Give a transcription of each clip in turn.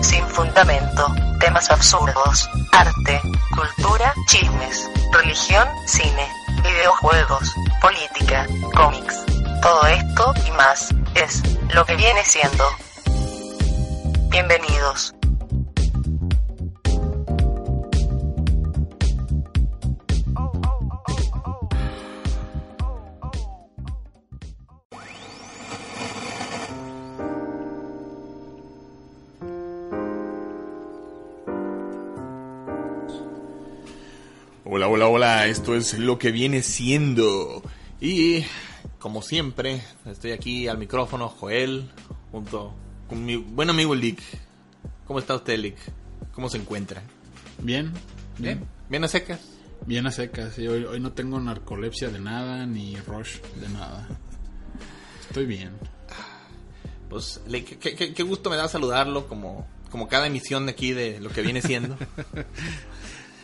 sin fundamento, temas absurdos, arte, cultura, chismes, religión, cine, videojuegos, política, cómics. Todo esto y más es lo que viene siendo. Bienvenidos. Esto es lo que viene siendo. Y como siempre, estoy aquí al micrófono, Joel, junto con mi buen amigo Lick. ¿Cómo está usted, Lick? ¿Cómo se encuentra? Bien, ¿Bien? bien, ¿Bien a secas? bien a secas. sí, hoy, hoy no tengo narcolepsia de nada ni rush de nada. Estoy bien. Pues, Lick, qué, qué- qué gusto me da saludarlo como, como cada emisión de aquí de lo que viene siendo.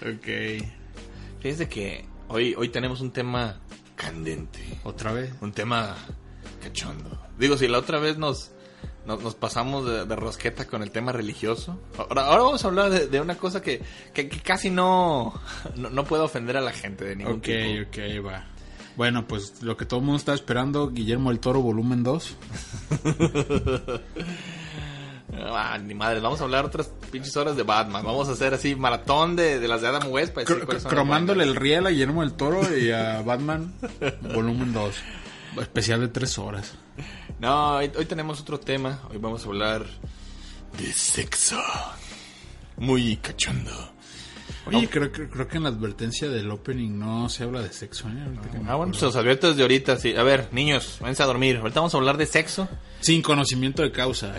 Ok. Fíjese que hoy, hoy tenemos un tema candente. ¿Otra vez? Un tema cachondo. Digo, si la otra vez nos, nos, nos pasamos de, de rosqueta con el tema religioso, ahora, ahora vamos a hablar de, de una cosa que, que, que casi no, no, no puede ofender a la gente de ningún Ok, tipo. ok, va. Bueno, pues lo que todo el mundo está esperando, Guillermo el Toro volumen 2. Ah, ni madre, vamos a hablar otras pinches horas de Batman. Vamos a hacer así maratón de, de las de Adam West. Para decir Cr- cromándole el riel a Guillermo el Toro y a Batman volumen 2. Especial de 3 horas. No, hoy, hoy tenemos otro tema. Hoy vamos a hablar de sexo. Muy cachondo. Oye, creo, que- creo que en la advertencia del opening no se habla de sexo, ¿eh? Ah, bueno, pues acuerdo. los advierto desde ahorita, sí. A ver, niños, váyanse a dormir. Ahorita vamos a hablar de sexo. Sin conocimiento de causa.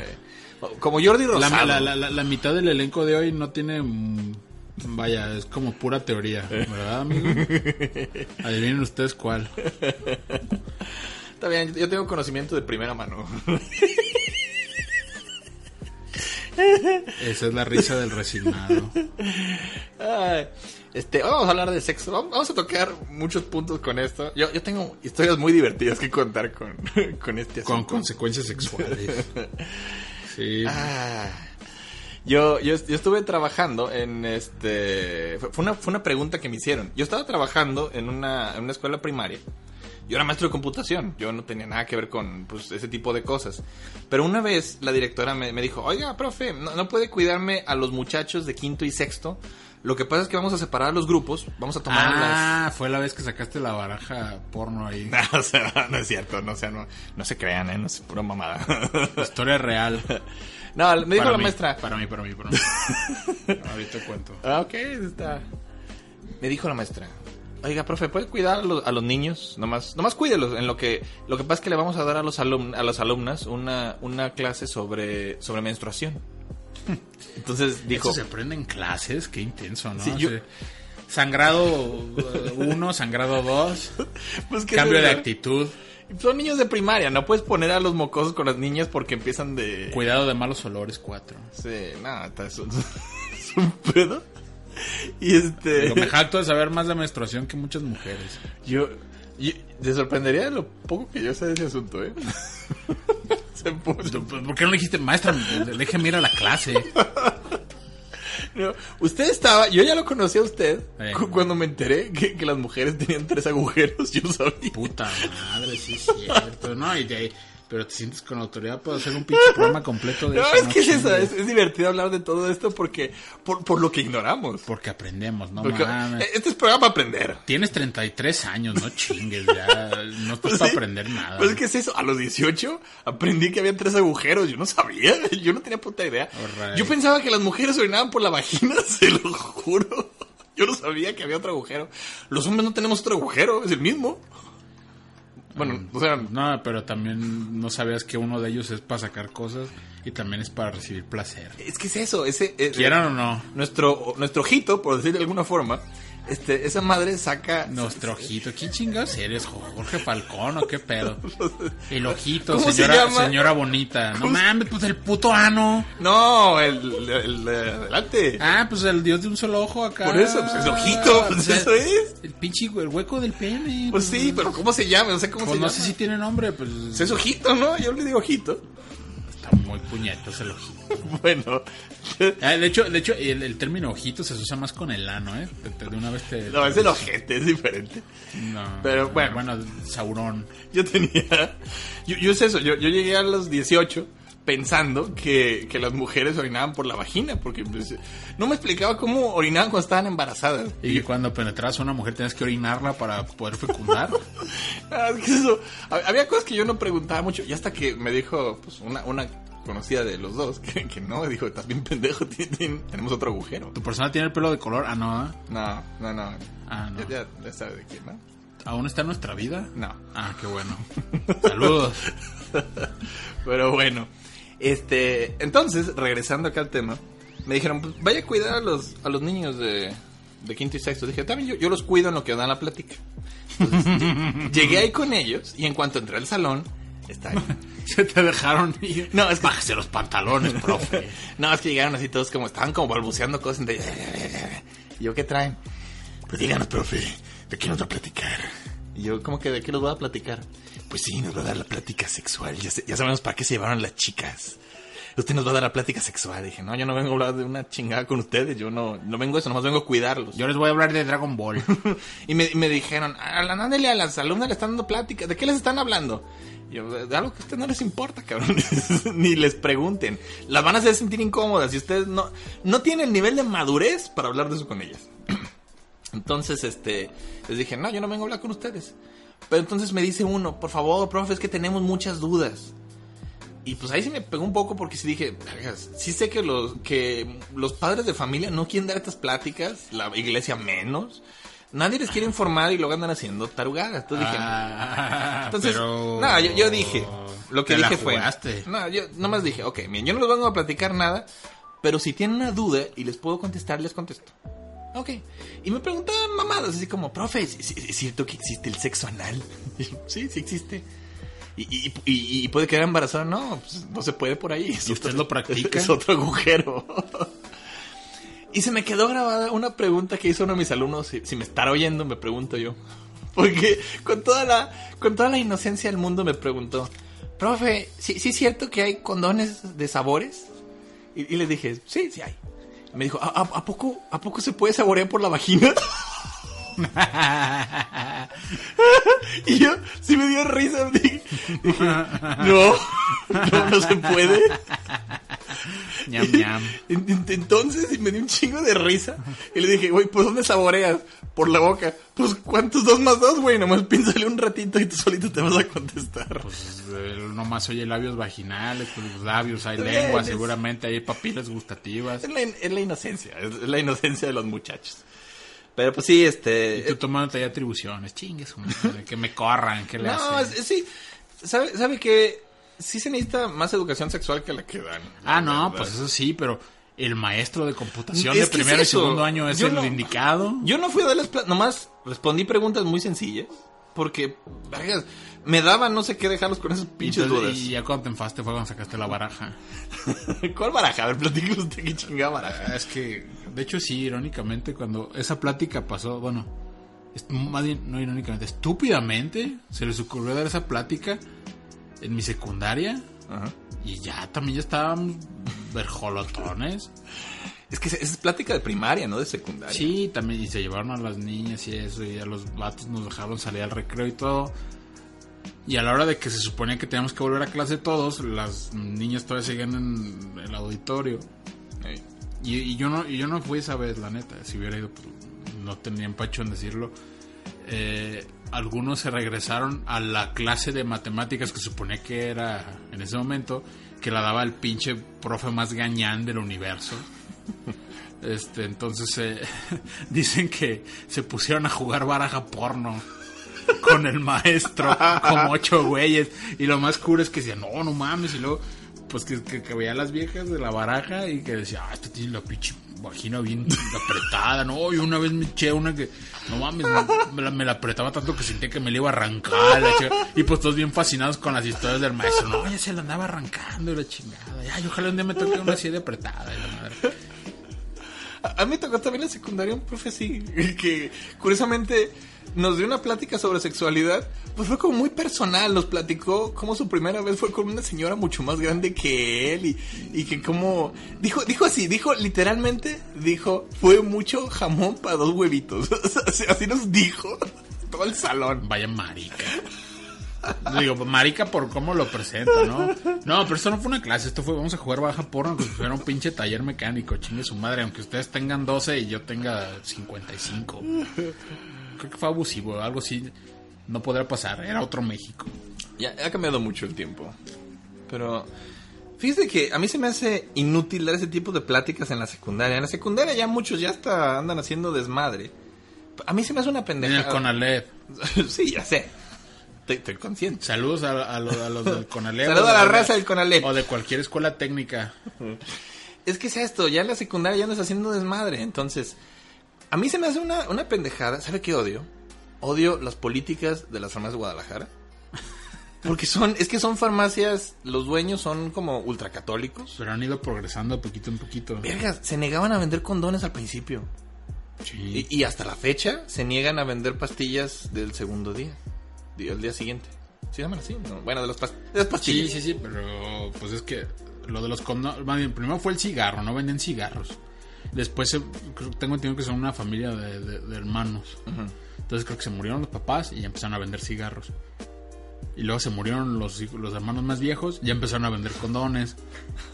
Como Jordi Rosado. la- la- la- la mitad del elenco de hoy no tiene. mm, Vaya, es como pura teoría, ¿verdad, amigo? Adivinen ustedes cuál. Está bien, yo tengo conocimiento de primera mano. Esa es la risa del resignado. Ay, este, vamos a hablar de sexo. Vamos a tocar muchos puntos con esto. Yo, yo tengo historias muy divertidas que contar con, con este Con asunto. consecuencias sexuales. Sí. Ah, yo, yo, estuve trabajando en este. Fue fue una, fue una pregunta que me hicieron. Yo estaba trabajando en una, en una escuela primaria. Yo era maestro de computación. Yo no tenía nada que ver con pues, ese tipo de cosas. Pero una vez la directora me, me dijo: Oiga, profe, no, no puede cuidarme a los muchachos de quinto y sexto. Lo que pasa es que vamos a separar los grupos. Vamos a tomar las. Ah, fue la vez que sacaste la baraja porno ahí. No, o sea, no es cierto, no, o sea, no, no se crean, ¿eh? No es pura mamada. Historia real. No, me dijo Para la mí, maestra. Para mí, para mí, para mí. Ahorita cuento. Ah, ok, está. Me dijo la maestra. Oiga, profe, ¿puede cuidar a los, a los niños? Nomás, nomás cuídelos. En lo que, lo que pasa es que le vamos a dar a los alum, a las alumnas una, una clase sobre, sobre menstruación. Entonces dijo, Eso se aprende en clases, qué intenso, ¿no? Sí, yo-. Sangrado 1, sangrado 2, pues que cambio de actitud, Son niños de primaria, no puedes poner a los mocosos con las niñas porque empiezan de... cuidado de malos olores 4. Sí, nada, es es un pedo. Y este... Lo me jacto de saber más de menstruación que muchas mujeres. Yo, yo- te sorprendería de lo poco que yo sé de ese asunto, ¿eh? Se puso- ¿Por qué no le dijiste, maestra, déjeme ir a la clase? No, usted estaba, yo ya lo conocí a usted Eh. cu- cuando me enteré que, que las mujeres tenían tres agujeros, yo sabía. Puta madre, sí es cierto, ¿no? Y de ahí- pero te sientes con autoridad para hacer un pinche programa completo de No, eso. es que es eso, es, es divertido hablar de todo esto porque, por, por lo que ignoramos. Porque aprendemos, no Porque, mames. este es programa para aprender. Tienes 33 años, no chingues, ya. No estás Pues para sí. aprender nada. Pues, ¿qué es eso? A los 18 aprendí que había tres agujeros. Yo no sabía, yo no tenía puta idea. Alright. Yo pensaba que las mujeres orinaban por la vagina, se lo juro. Yo no sabía que había otro agujero. Los hombres no tenemos otro agujero, es el mismo. Bueno, o sea, No, pero también no sabías que uno de ellos es para sacar cosas y también es para recibir placer. es que es eso, ese... eh, Quieran o no, nuestro, nuestro ojito, por decir de alguna forma, este, esa madre saca... nuestro ojito. ¿Quién chingados eres? ¿Jorge Falcón o qué pedo? El ojito, ¿Cómo se señora, señora bonita. No ¿Cómo se- mames, pues el puto ano. No, el, el, el de adelante. Ah, pues el dios de un solo ojo acá. Por eso, pues, el ojito, pues, sea, eso es. El pinche el hueco del pene. Pues sí, pero ¿cómo se llama? No sé cómo Pues se no llama. sé si tiene nombre, pues. Pues es ojito, ¿no? Yo le digo ojito. Muy puñetos el ojito. Bueno, Ah, de hecho, de hecho el, el término ojito se usa más con el ano, ¿eh? De una vez te... no, es el ojete, es diferente. No, Pero bueno. Bueno, Saurón. Yo tenía. Yo, yo es eso, yo, yo llegué a los 18 pensando que, que las mujeres orinaban por la vagina, porque pues, no me explicaba cómo orinaban cuando estaban embarazadas. Y que cuando penetras a una mujer tienes que orinarla para poder fecundar. Ah, es que eso, hab- había cosas que yo no preguntaba mucho, y hasta que me dijo pues, una, una conocida de los dos que, que no, dijo, estás bien pendejo, tenemos otro agujero. ¿Tu persona tiene el pelo de color? Ah, no. ¿eh? No, no, no. Ah, no. Ya, ya, ya sabes de quién, ¿no? ¿Aún está en nuestra vida? No. Ah, qué bueno. Saludos. Pero bueno, este, entonces, regresando acá al tema, me dijeron, pues vaya a cuidar a los, a los niños de, de quinto y sexto. Dije, también yo, yo los cuido en lo que dan la plática. Entonces, llegué ahí con ellos y en cuanto entré al salón, está ahí. Se te dejaron ir. No, es que- Bájese los pantalones, profe. No, es que llegaron así todos como, estaban como balbuceando cosas. entre- Y yo, ¿qué traen? Pues díganos, profe, ¿de qué nos va a platicar? Y yo, ¿cómo que de qué nos va a platicar? Pues sí, nos va a dar la plática sexual. Ya, sabemos para qué se llevaron las chicas. Usted nos va a dar la plática sexual. dije, no, yo no vengo a hablar de una chingada con ustedes. Yo no, no vengo a eso, nomás vengo a cuidarlos. Yo les voy a hablar de Dragon Ball. y me, y me dijeron, ándale, a las alumnas le están dando plática. ¿De qué les están hablando? Yo, de algo que a ustedes no les importa, cabrón. Ni les pregunten. Las van a hacer sentir incómodas y ustedes no, no tienen el nivel de madurez para hablar de eso con ellas. Entonces, este, les dije, no, yo no vengo a hablar con ustedes. Pero entonces me dice uno, por favor, profe, es que tenemos muchas dudas. Y pues ahí sí me pegó un poco porque sí dije, "Vergas, sí sé que los, que los padres de familia no quieren dar estas pláticas, la iglesia menos. Nadie les quiere informar y luego andan haciendo tarugadas. Entonces dije, Ah, entonces, pero... no, yo, yo dije, lo que Te dije fue, no, yo nomás dije, ok, miren, yo no les vengo a platicar nada, pero si tienen una duda y les puedo contestar, les contesto. Ok. Y me preguntaban mamadas, así como, profe, ¿es, cierto que existe el sexo anal? Y yo, sí, sí existe. Y, y, y- y puede quedar embarazada, no, pues, no se puede por ahí. Es ¿Y usted lo practica? Es otro agujero. y se me quedó grabada una pregunta que hizo uno de mis alumnos, si, si me estará oyendo, me pregunto yo. Porque con toda la, con toda la inocencia del mundo me preguntó, profe, ¿sí, sí es cierto que hay condones de sabores? Y, y le dije, sí, sí hay. Me dijo, ¿A, a, poco, ¿a poco se puede saborear por la vagina? y yo, sí me dio risa. Dije, no, no, no se puede. ñam, ñam. En- en- Entonces y me dio un chingo de risa. Y le dije, güey, ¿pues dónde saboreas? Por la boca. Pues, ¿cuántos dos más dos, güey? Nomás piénsale un ratito y tú solito te vas a contestar. Pues eh, nomás oye labios vaginales, pues los labios, hay lengua, es- seguramente hay papilas gustativas. Es la, es la inocencia, es la inocencia de los muchachos. Pero pues sí, este... Y tú tomándote ahí atribuciones, chingue su madre, que me corran, que le No, hacen? sí. ¿Sabe, ¿Sabe que sí se necesita más educación sexual que la que dan? Ah, no, verdad. pues eso sí, pero el maestro de computación Es de es primero y segundo año es Yo el no- indicado. Yo no fui a darles... Nomás respondí preguntas muy sencillas. Porque, vergas, me daban no sé qué dejarlos con esas pinches entonces- dudas. y ya cuando te enfaste fue cuando sacaste la baraja. ¿Cuál baraja? A ver, platíqueme usted qué chingada baraja. Ah, Es que, de hecho, sí, irónicamente, cuando esa plática pasó, bueno, es- más bien, no irónicamente, estúpidamente, se les ocurrió dar esa plática en mi secundaria Ajá. y ya también ya estaban verjolotones. Es que es es plática de primaria, no de secundaria. Sí, también, y se llevaron a las niñas y eso, y a los vatos nos dejaron salir al recreo y todo. Y a la hora de que se suponía que teníamos que volver a clase todos, las niñas todavía seguían en el auditorio. Y yo no y yo no fui esa vez, la neta. Si hubiera ido, pues, no tenía empacho en decirlo. Eh, algunos se regresaron a la clase de matemáticas que suponía que era en ese momento, que la daba el pinche profe más gañán del universo. Este, entonces eh, dicen que se pusieron a jugar baraja porno con el maestro, como ocho güeyes. Y lo más cool es que decían, no, no mames. Y luego, pues que, que, veía a las viejas de la baraja y que decía, ah, esta tiene la pinche vagina bien apretada. No, y una vez me eché una que, no mames, me, la, apretaba tanto que sentía que me la iba a arrancar. y pues todos bien fascinados con las historias del maestro. No, ya se la andaba arrancando y la chingada. Ya, y ojalá un día me toque una así apretada. Y la madre. A, a mí tocó también en la secundaria un profe así, que curiosamente nos dio una plática sobre sexualidad, pues fue como muy personal, nos platicó cómo su primera vez fue con una señora mucho más grande que él y, y que como, dijo, dijo así, dijo literalmente, dijo, fue mucho jamón para dos huevitos, así nos dijo todo el salón. Vaya marica. Digo, marica por cómo lo presenta, ¿no? No, pero esto no fue una clase, esto fue, vamos a jugar baja porno, que fuera un pinche taller mecánico, chingue su madre, aunque ustedes tengan 12 y yo tenga 55. Creo que fue abusivo, algo así no podrá pasar, era otro México. Ya ha cambiado mucho el tiempo. Pero fíjese que a mí se me hace inútil dar ese tipo de pláticas en la secundaria. En la secundaria ya muchos ya hasta andan haciendo desmadre. A mí se me hace una En pendeja. el Conalep. sí, ya sé. Estoy, estoy consciente. Saludos a, a los, a los del Conalep. Saludos a la raza del Conalep. O de cualquier escuela técnica. Es que es esto, ya en la secundaria ya andas haciendo desmadre. Entonces, a mí se me hace una, una pendejada. ¿Sabe qué odio? Odio las políticas de las farmacias de Guadalajara. Porque son, es que son farmacias, los dueños son como ultracatólicos. Pero han ido progresando poquito en poquito. Vergas, se negaban a vender condones al principio. Sí. Y, y hasta la fecha se niegan a vender pastillas del segundo día. El día siguiente. ¿Sí llaman así? No, Bueno, de, los pas- de las Sí, pastillas. sí, sí, pero pues es que lo de los condones, primero fue el cigarro, no venden cigarros. Después se- tengo entendido que son una familia de, de- de hermanos. Entonces creo que se murieron los papás y empezaron a vender cigarros. Y luego se murieron los, los hermanos más viejos, ya empezaron a vender condones.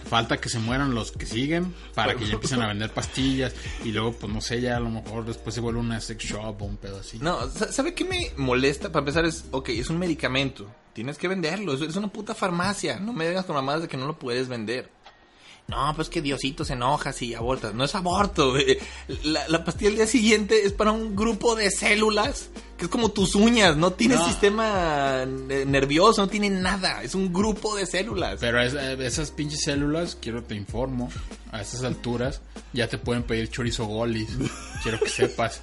Falta que se mueran los que siguen para que ya empiecen a vender pastillas. Y luego, pues no sé, ya a lo mejor después se vuelve una sex shop o un pedo así. No, sa- ¿sabe qué me molesta? Para empezar es, ok, es un medicamento. Tienes que venderlo. Es una puta farmacia. No me digas con mamadas de que no lo puedes vender. No, pues que Diosito se enoja si abortas. No es aborto. güey. La, la pastilla del día siguiente es para un grupo de células que es como tus uñas. No tiene No. sistema nervioso, no tiene nada. Es un grupo de células. Pero es- eh, esas pinches células, quiero te informo, a estas alturas ya te pueden pedir chorizo golis. quiero que sepas.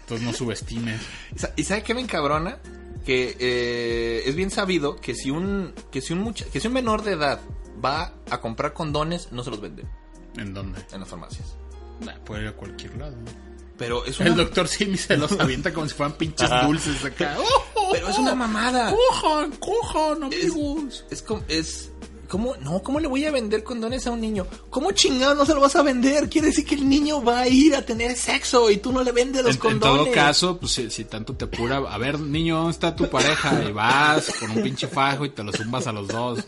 Entonces no subestimes. ¿Y sa- ¿Y sabe qué me encabrona? Que eh, es bien sabido que si un que si un mucha- que si un menor de edad va a comprar condones, no se los venden ¿En dónde? en las farmacias. Nah, puede ir a cualquier lado. Pero es una, El doctor Simi se los avienta como si fueran pinches dulces acá. pero es una mamada. ¡Cojan, cojan, Es, amigos! es como es ¿Cómo? No, ¿cómo le voy a vender condones a un niño? ¿Cómo chingado no se lo vas a vender? Quiere decir que el niño va a ir a tener sexo y tú no le vendes los En, en condones. todo caso, pues si, si tanto te apura, a ver, niño, ¿dónde está tu pareja? Y vas con un pinche fajo y te lo zumbas a los dos.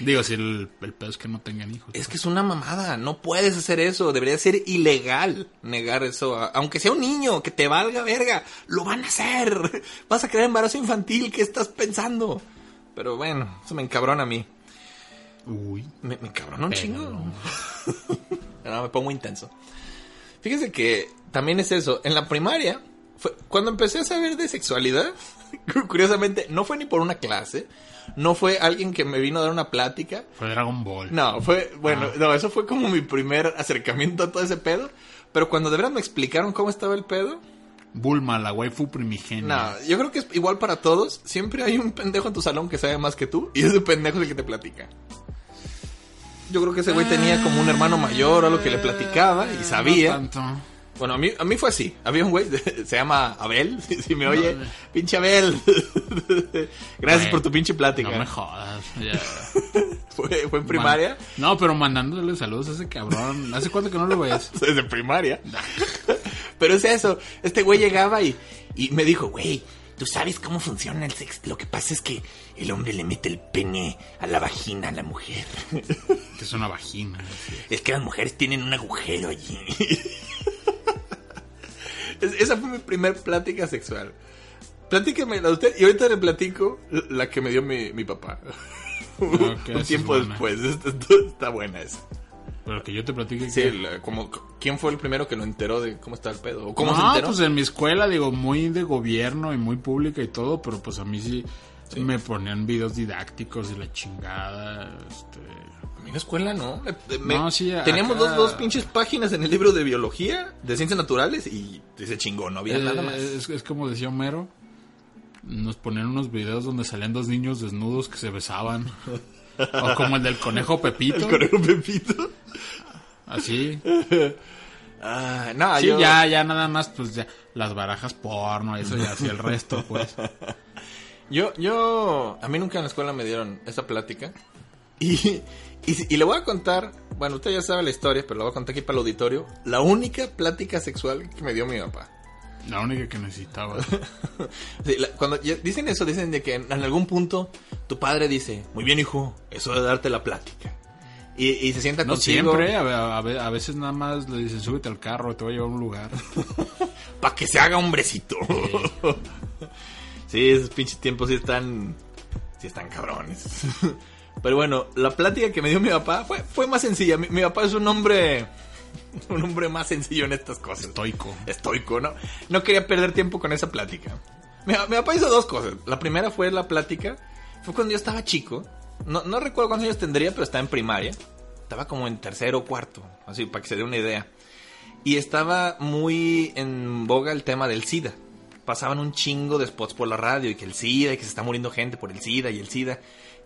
Digo, si el, el pedo es que no tengan hijos. Es que es una mamada, no puedes hacer eso, debería ser ilegal negar eso, aunque sea un niño, que te valga verga, lo van a hacer, vas a crear embarazo infantil, ¿qué estás pensando? Pero bueno, eso me encabrona a mí, Uy. me, me encabrona un chingo. no, me pongo intenso. Fíjese que también es eso, en la primaria, fue, cuando empecé a saber de sexualidad, curiosamente, no fue ni por una clase, no fue alguien que me vino a dar una plática, Fue Dragon Ball. no, fue, bueno, no, eso fue como mi primer acercamiento a todo ese pedo. Pero cuando de verdad me explicaron cómo estaba el pedo, Bulma, la waifu primigenia. no, yo creo que es igual para todos. Siempre hay un pendejo en tu salón que sabe más que tú y ese pendejo es el que te platica. Yo creo que ese güey tenía como un hermano mayor o algo que le platicaba y sabía. No tanto. Bueno, a mí, a mí fue así. Había un güey, se llama Abel, si, si me oye. No, pinche Abel. Gracias Güey, por tu pinche plática. No me jodas. ya. fue, fue en primaria. No, pero mandándole saludos a ese cabrón. ¿Hace cuánto que no lo ves? Desde primaria. Pero es eso. Este güey llegaba y, y me dijo, güey, tú sabes cómo funciona el sexo. Lo que pasa es que el hombre le mete el pene a la vagina a la mujer. Que es una vagina. Es que las mujeres tienen un agujero allí. Es- Esa fue mi primer plática sexual. Platíquemela usted y ahorita le platico la que me dio mi, mi papá. Un es tiempo después. Está, está buena esa. Pero que yo te platique Sí, que... como, ¿quién fue el primero que lo enteró de cómo está el pedo? ¿O ¿Cómo no, se enteró? pues en mi escuela, digo, muy de gobierno y muy pública y todo, pero pues a mí sí, me ponían videos didácticos y la chingada. Este... A mí en la escuela no. Eh, me- No, sí, teníamos acá- dos, dos pinches páginas en el libro de biología, de ciencias naturales, y se chingó, no había Eh, nada más. Es, es como decía Homero. Nos ponían unos videos donde salían dos niños desnudos que se besaban. o como el del conejo Pepito. El conejo Pepito. Así. Ah, no, Sí, yo- ya, ya nada más, pues ya, las barajas porno, eso ya hacía el resto, pues. Yo, yo, a mí nunca en la escuela me dieron esa plática. Y, y, y le voy a contar, bueno, usted ya sabe la historia, pero lo voy a contar aquí para el auditorio. La única plática sexual que me dio mi papá. La única que necesitaba. Sí, la- cuando dicen eso, dicen de que en, en algún punto tu padre dice, muy bien hijo, eso de darte la plática. Y, y se sienta No contigo siempre, a, a- a veces nada más le dicen, súbete al carro, te voy a llevar a un lugar. para que se haga hombrecito. Sí, esos pinches tiempos sí están, sí están cabrones. Pero bueno, la plática que me dio mi papá fue, fue más sencilla. Mi, mi papá es un hombre, un hombre más sencillo en estas cosas. Estoico. Estoico, ¿no? No quería perder tiempo con esa plática. Mi papá hizo dos cosas. La primera fue la plática, fue cuando yo estaba chico. No, no recuerdo cuántos años tendría, pero estaba en primaria. Estaba como en tercero o cuarto, así, para que se dé una idea. Y estaba muy en boga el tema del SIDA. Pasaban un chingo de spots por la radio y que el SIDA y que se está muriendo gente por el SIDA y el SIDA.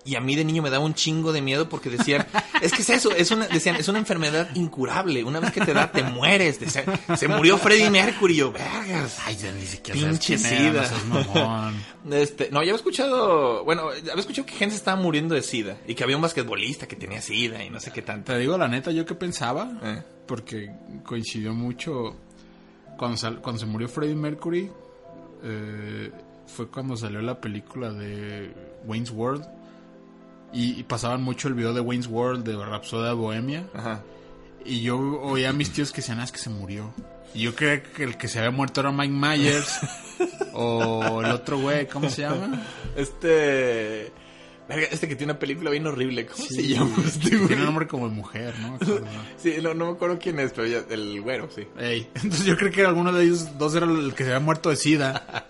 Y a mí de niño me daba un chingo de miedo porque decían, es que es eso, es una, decían, es una enfermedad incurable. Una vez que te da, te mueres. Decían, se murió Freddie Mercury. Yo, vergas. Ay, ya ni siquiera Pinche quién era, sida. no mamón. Este, no, ya había escuchado, bueno, había escuchado que gente estaba muriendo de SIDA y que había un basquetbolista que tenía SIDA y no sé qué tanto. Te digo la neta, yo qué pensaba, Eh. porque coincidió mucho cuando, sal- cuando se murió Freddie Mercury, eh, fue cuando salió la película de Wayne's World y, y pasaban mucho el video de Wayne's World de Rapsodia Bohemia Ajá. y yo oía a mis tíos que decían, "Ah, es que se murió. Y yo creía que el que se había muerto era Mike Myers o el otro güey, ¿cómo se llama? Este. Este que tiene una película bien horrible. ¿Cómo se llama este güey? Tiene nombre como de mujer, ¿no? Sí, no, no me acuerdo quién es, pero ya, el güero, sí. Ey, entonces yo creo que alguno de ellos dos era el que se había muerto de sida.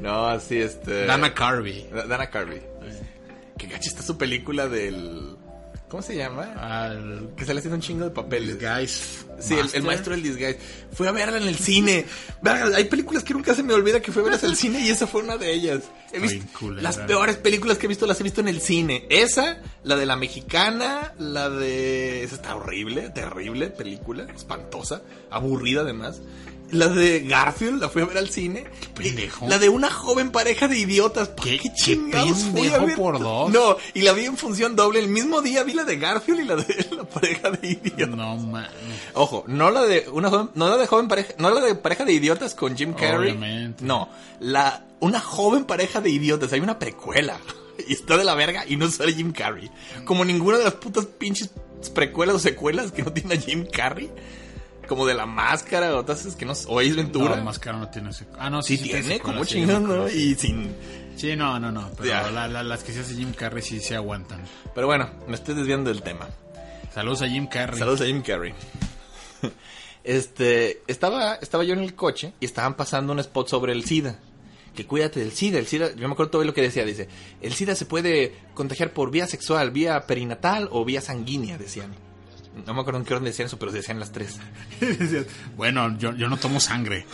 No, sí, este. Dana Carvey. Da- Dana Carvey. Que gacha está su película del. ¿Cómo se llama? Al Que sale haciendo un chingo de papeles. Guys. Sí, el, el maestro del disguise. Fui a verla en el cine. Verga, hay películas que nunca se me olvida que fui a verlas al cine y esa fue una de ellas. He visto las peores películas que he visto las he visto en el cine. Esa, la de la mexicana, la de esa está horrible, terrible película, espantosa, aburrida además. La de Garfield la fui a ver al cine. pendejo. La de una joven pareja de idiotas. ¿Por ¿Qué- qué, qué chingados fui a pendejo ver? por dos? No, y la vi en función doble. El mismo día vi la de Garfield y la de la pareja de idiotas. No mames. Ojo, no la de una joven, no la de joven pareja, no la de pareja de idiotas con Jim Carrey. Obviamente. No, la una joven pareja de idiotas, hay una precuela y está de la verga y no sale Jim Carrey. Como ninguna de las putas pinches precuelas o secuelas que no tiene a Jim Carrey. Como de la máscara o otras que no o Ace Ventura. No, Máscara no tiene ese. Ah, no, sí, sí, tiene, secuela, como sí, chingón, ¿no? Y sin Sí, no, no, no. Pero la- la- las que se hace Jim Carrey sí se aguantan. Pero bueno, me estoy desviando del tema. Saludos a Jim Carrey. Saludos a Jim Carrey. Este, estaba, estaba yo en el coche y estaban pasando un spot sobre el SIDA. Que cuídate del SIDA. El SIDA, yo me acuerdo todo lo que decía. Dice, el SIDA se puede contagiar por vía sexual, vía perinatal o vía sanguínea, decían. No me acuerdo en qué orden decían eso, pero decían las tres. bueno, yo, yo no tomo sangre.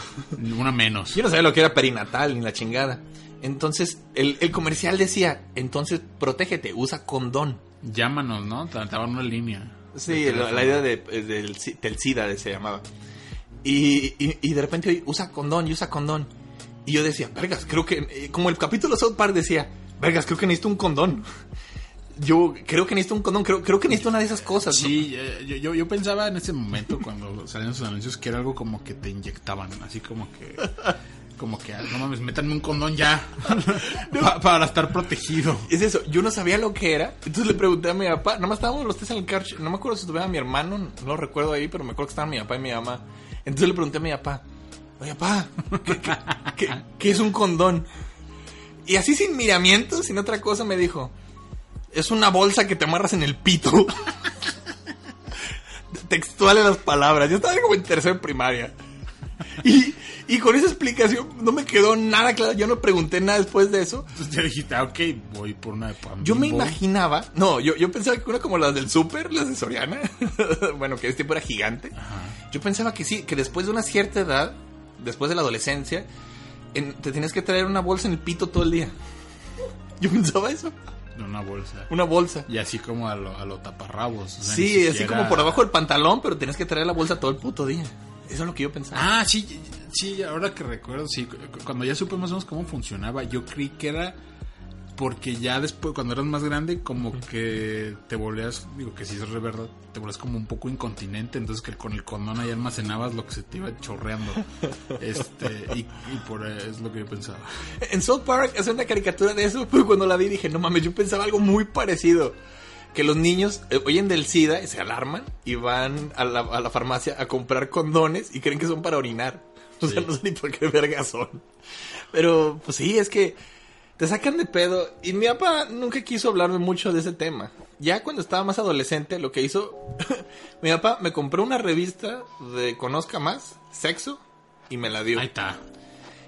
Una menos. Yo no sabía lo que era perinatal ni la chingada. Entonces, el, el comercial decía, entonces protégete, usa condón. Llámanos, ¿no? Te una línea. Sí, la, idea de, eh, del, del SIDA se llamaba. Y, y, y de repente usa condón y usa condón. Y yo decía, vergas, creo que, eh, como el capítulo South Park decía, vergas, creo que necesito un condón. Yo creo que necesito un condón, creo, creo que necesito una de esas cosas. ¿no? Sí, eh, yo, yo, yo pensaba en ese momento cuando salían sus anuncios que era algo como que te inyectaban, así como que, como que, ah, no mames, métanme un condón ya, Pa- para estar protegido. Es eso, yo no sabía lo que era. Entonces le pregunté a mi papá, nomás estábamos los tres en el carro, no me acuerdo si estuviera mi hermano, no lo recuerdo ahí, pero me acuerdo que estaban mi papá y mi mamá. Entonces le pregunté a mi papá, oye papá, ¿qué, qué- qué- qué es un condón? Y así sin miramientos, sin otra cosa, me dijo, es una bolsa que te amarras en el pito. Textuales las palabras, yo estaba como en tercero de primaria. Y, y con esa explicación no me quedó nada claro, yo no pregunté nada después de eso. Entonces ya dijiste, ah, ok, voy por una de pan. Yo me imaginaba, no, yo, yo pensaba que una como las del súper, las de Soriana, bueno, que ese tiempo era gigante. Yo pensaba que sí, que después de una cierta edad, después de la adolescencia, en- te tenías que traer una bolsa en el pito todo el día. Yo pensaba eso. una bolsa. Una bolsa. Y así como a lo, a lo taparrabos. o sea, Sí, así como por abajo del pantalón, pero tenías que traer la bolsa todo el puto día. Eso es lo que yo pensaba. Ah, sí, sí, ahora que recuerdo, sí, cu- cuando ya supe más o menos cómo funcionaba, yo creí que era porque ya después, cuando eras más grande, como que te volvías, digo que sí es re verdad, te volvías como un poco incontinente, entonces que con el condón ahí almacenabas lo que se te iba chorreando. Este, y, y por eso es lo que yo pensaba. En South Park hace una caricatura de eso, pero cuando la vi dije, no mames, yo pensaba algo muy parecido. Que los niños eh, oyen del SIDA y se alarman y van a la, a la farmacia a comprar condones y creen que son para orinar. O sea, Sí. no sé ni por qué verga son. Pero, pues sí, es que te sacan de pedo. Y mi papá nunca quiso hablarme mucho de ese tema. Ya cuando estaba más adolescente, lo que hizo, mi papá me compró una revista de Conozca Más, Sexo, y me la dio. Ahí está.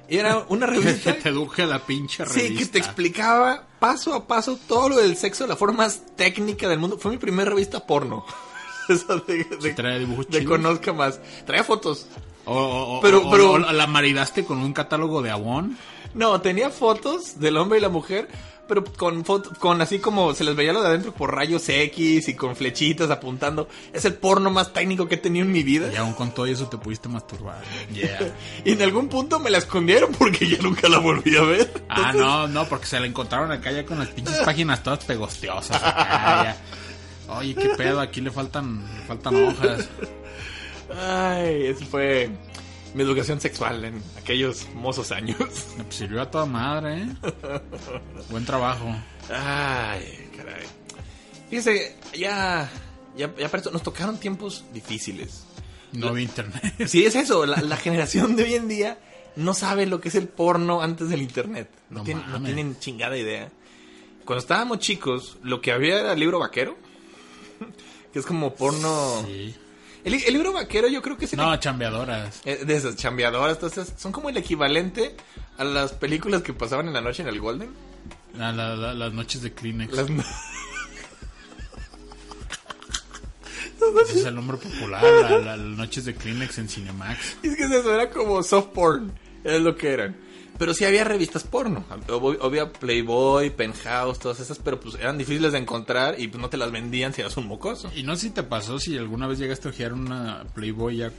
Y era una revista te deduje la pinche revista. Sí, que te explicaba paso a paso todo lo del sexo de la forma más técnica del mundo. Fue mi primera revista porno. Esa de, de, ¿Sí trae dibujos de? Conozca más. Traía fotos. O, o- Pero- o- pero- la maridaste con un catálogo de Avon. No, tenía fotos del hombre y la mujer, pero con foto, con así como se les veía lo de adentro por rayos X y con flechitas apuntando. Es el porno más técnico que he tenido en mi vida. Y aún con todo eso te pudiste masturbar. Yeah. Y en algún punto me la escondieron porque ya nunca la volví a ver. Ah, no, no, porque se la encontraron acá ya con las pinches páginas todas pegosteosas. acá, ya. Oye, qué pedo, aquí le faltan, le faltan hojas. Ay, esa fue mi educación sexual en aquellos mozos años. Me pues, sirvió a toda madre, ¿eh? Buen trabajo. Ay, caray. Fíjese, ya, ya, ya para esto, nos tocaron tiempos difíciles. No vi internet. Sí, es eso, la, la generación de hoy en día no sabe lo que es el porno antes del internet. No, tienen chingada idea. Cuando estábamos chicos, lo que había era el libro vaquero, que es como porno... Sí. El, el libro vaquero yo creo que es el No, chambeadoras. Eh, De esas chambeadoras, entonces son como el equivalente a las películas que pasaban en la noche en el Golden. La- la- la- las noches de Kleenex. Las- Ese es el nombre popular. la- la- las noches de Kleenex en Cinemax. es que es eso, era como soft porn, es lo que eran. Pero sí había revistas porno, Ob- había Playboy, Penthouse, todas esas, pero pues eran difíciles de encontrar y pues no te las vendían si eras un mocoso. Y no sé si te pasó si alguna vez llegaste a ojear una Playboy ya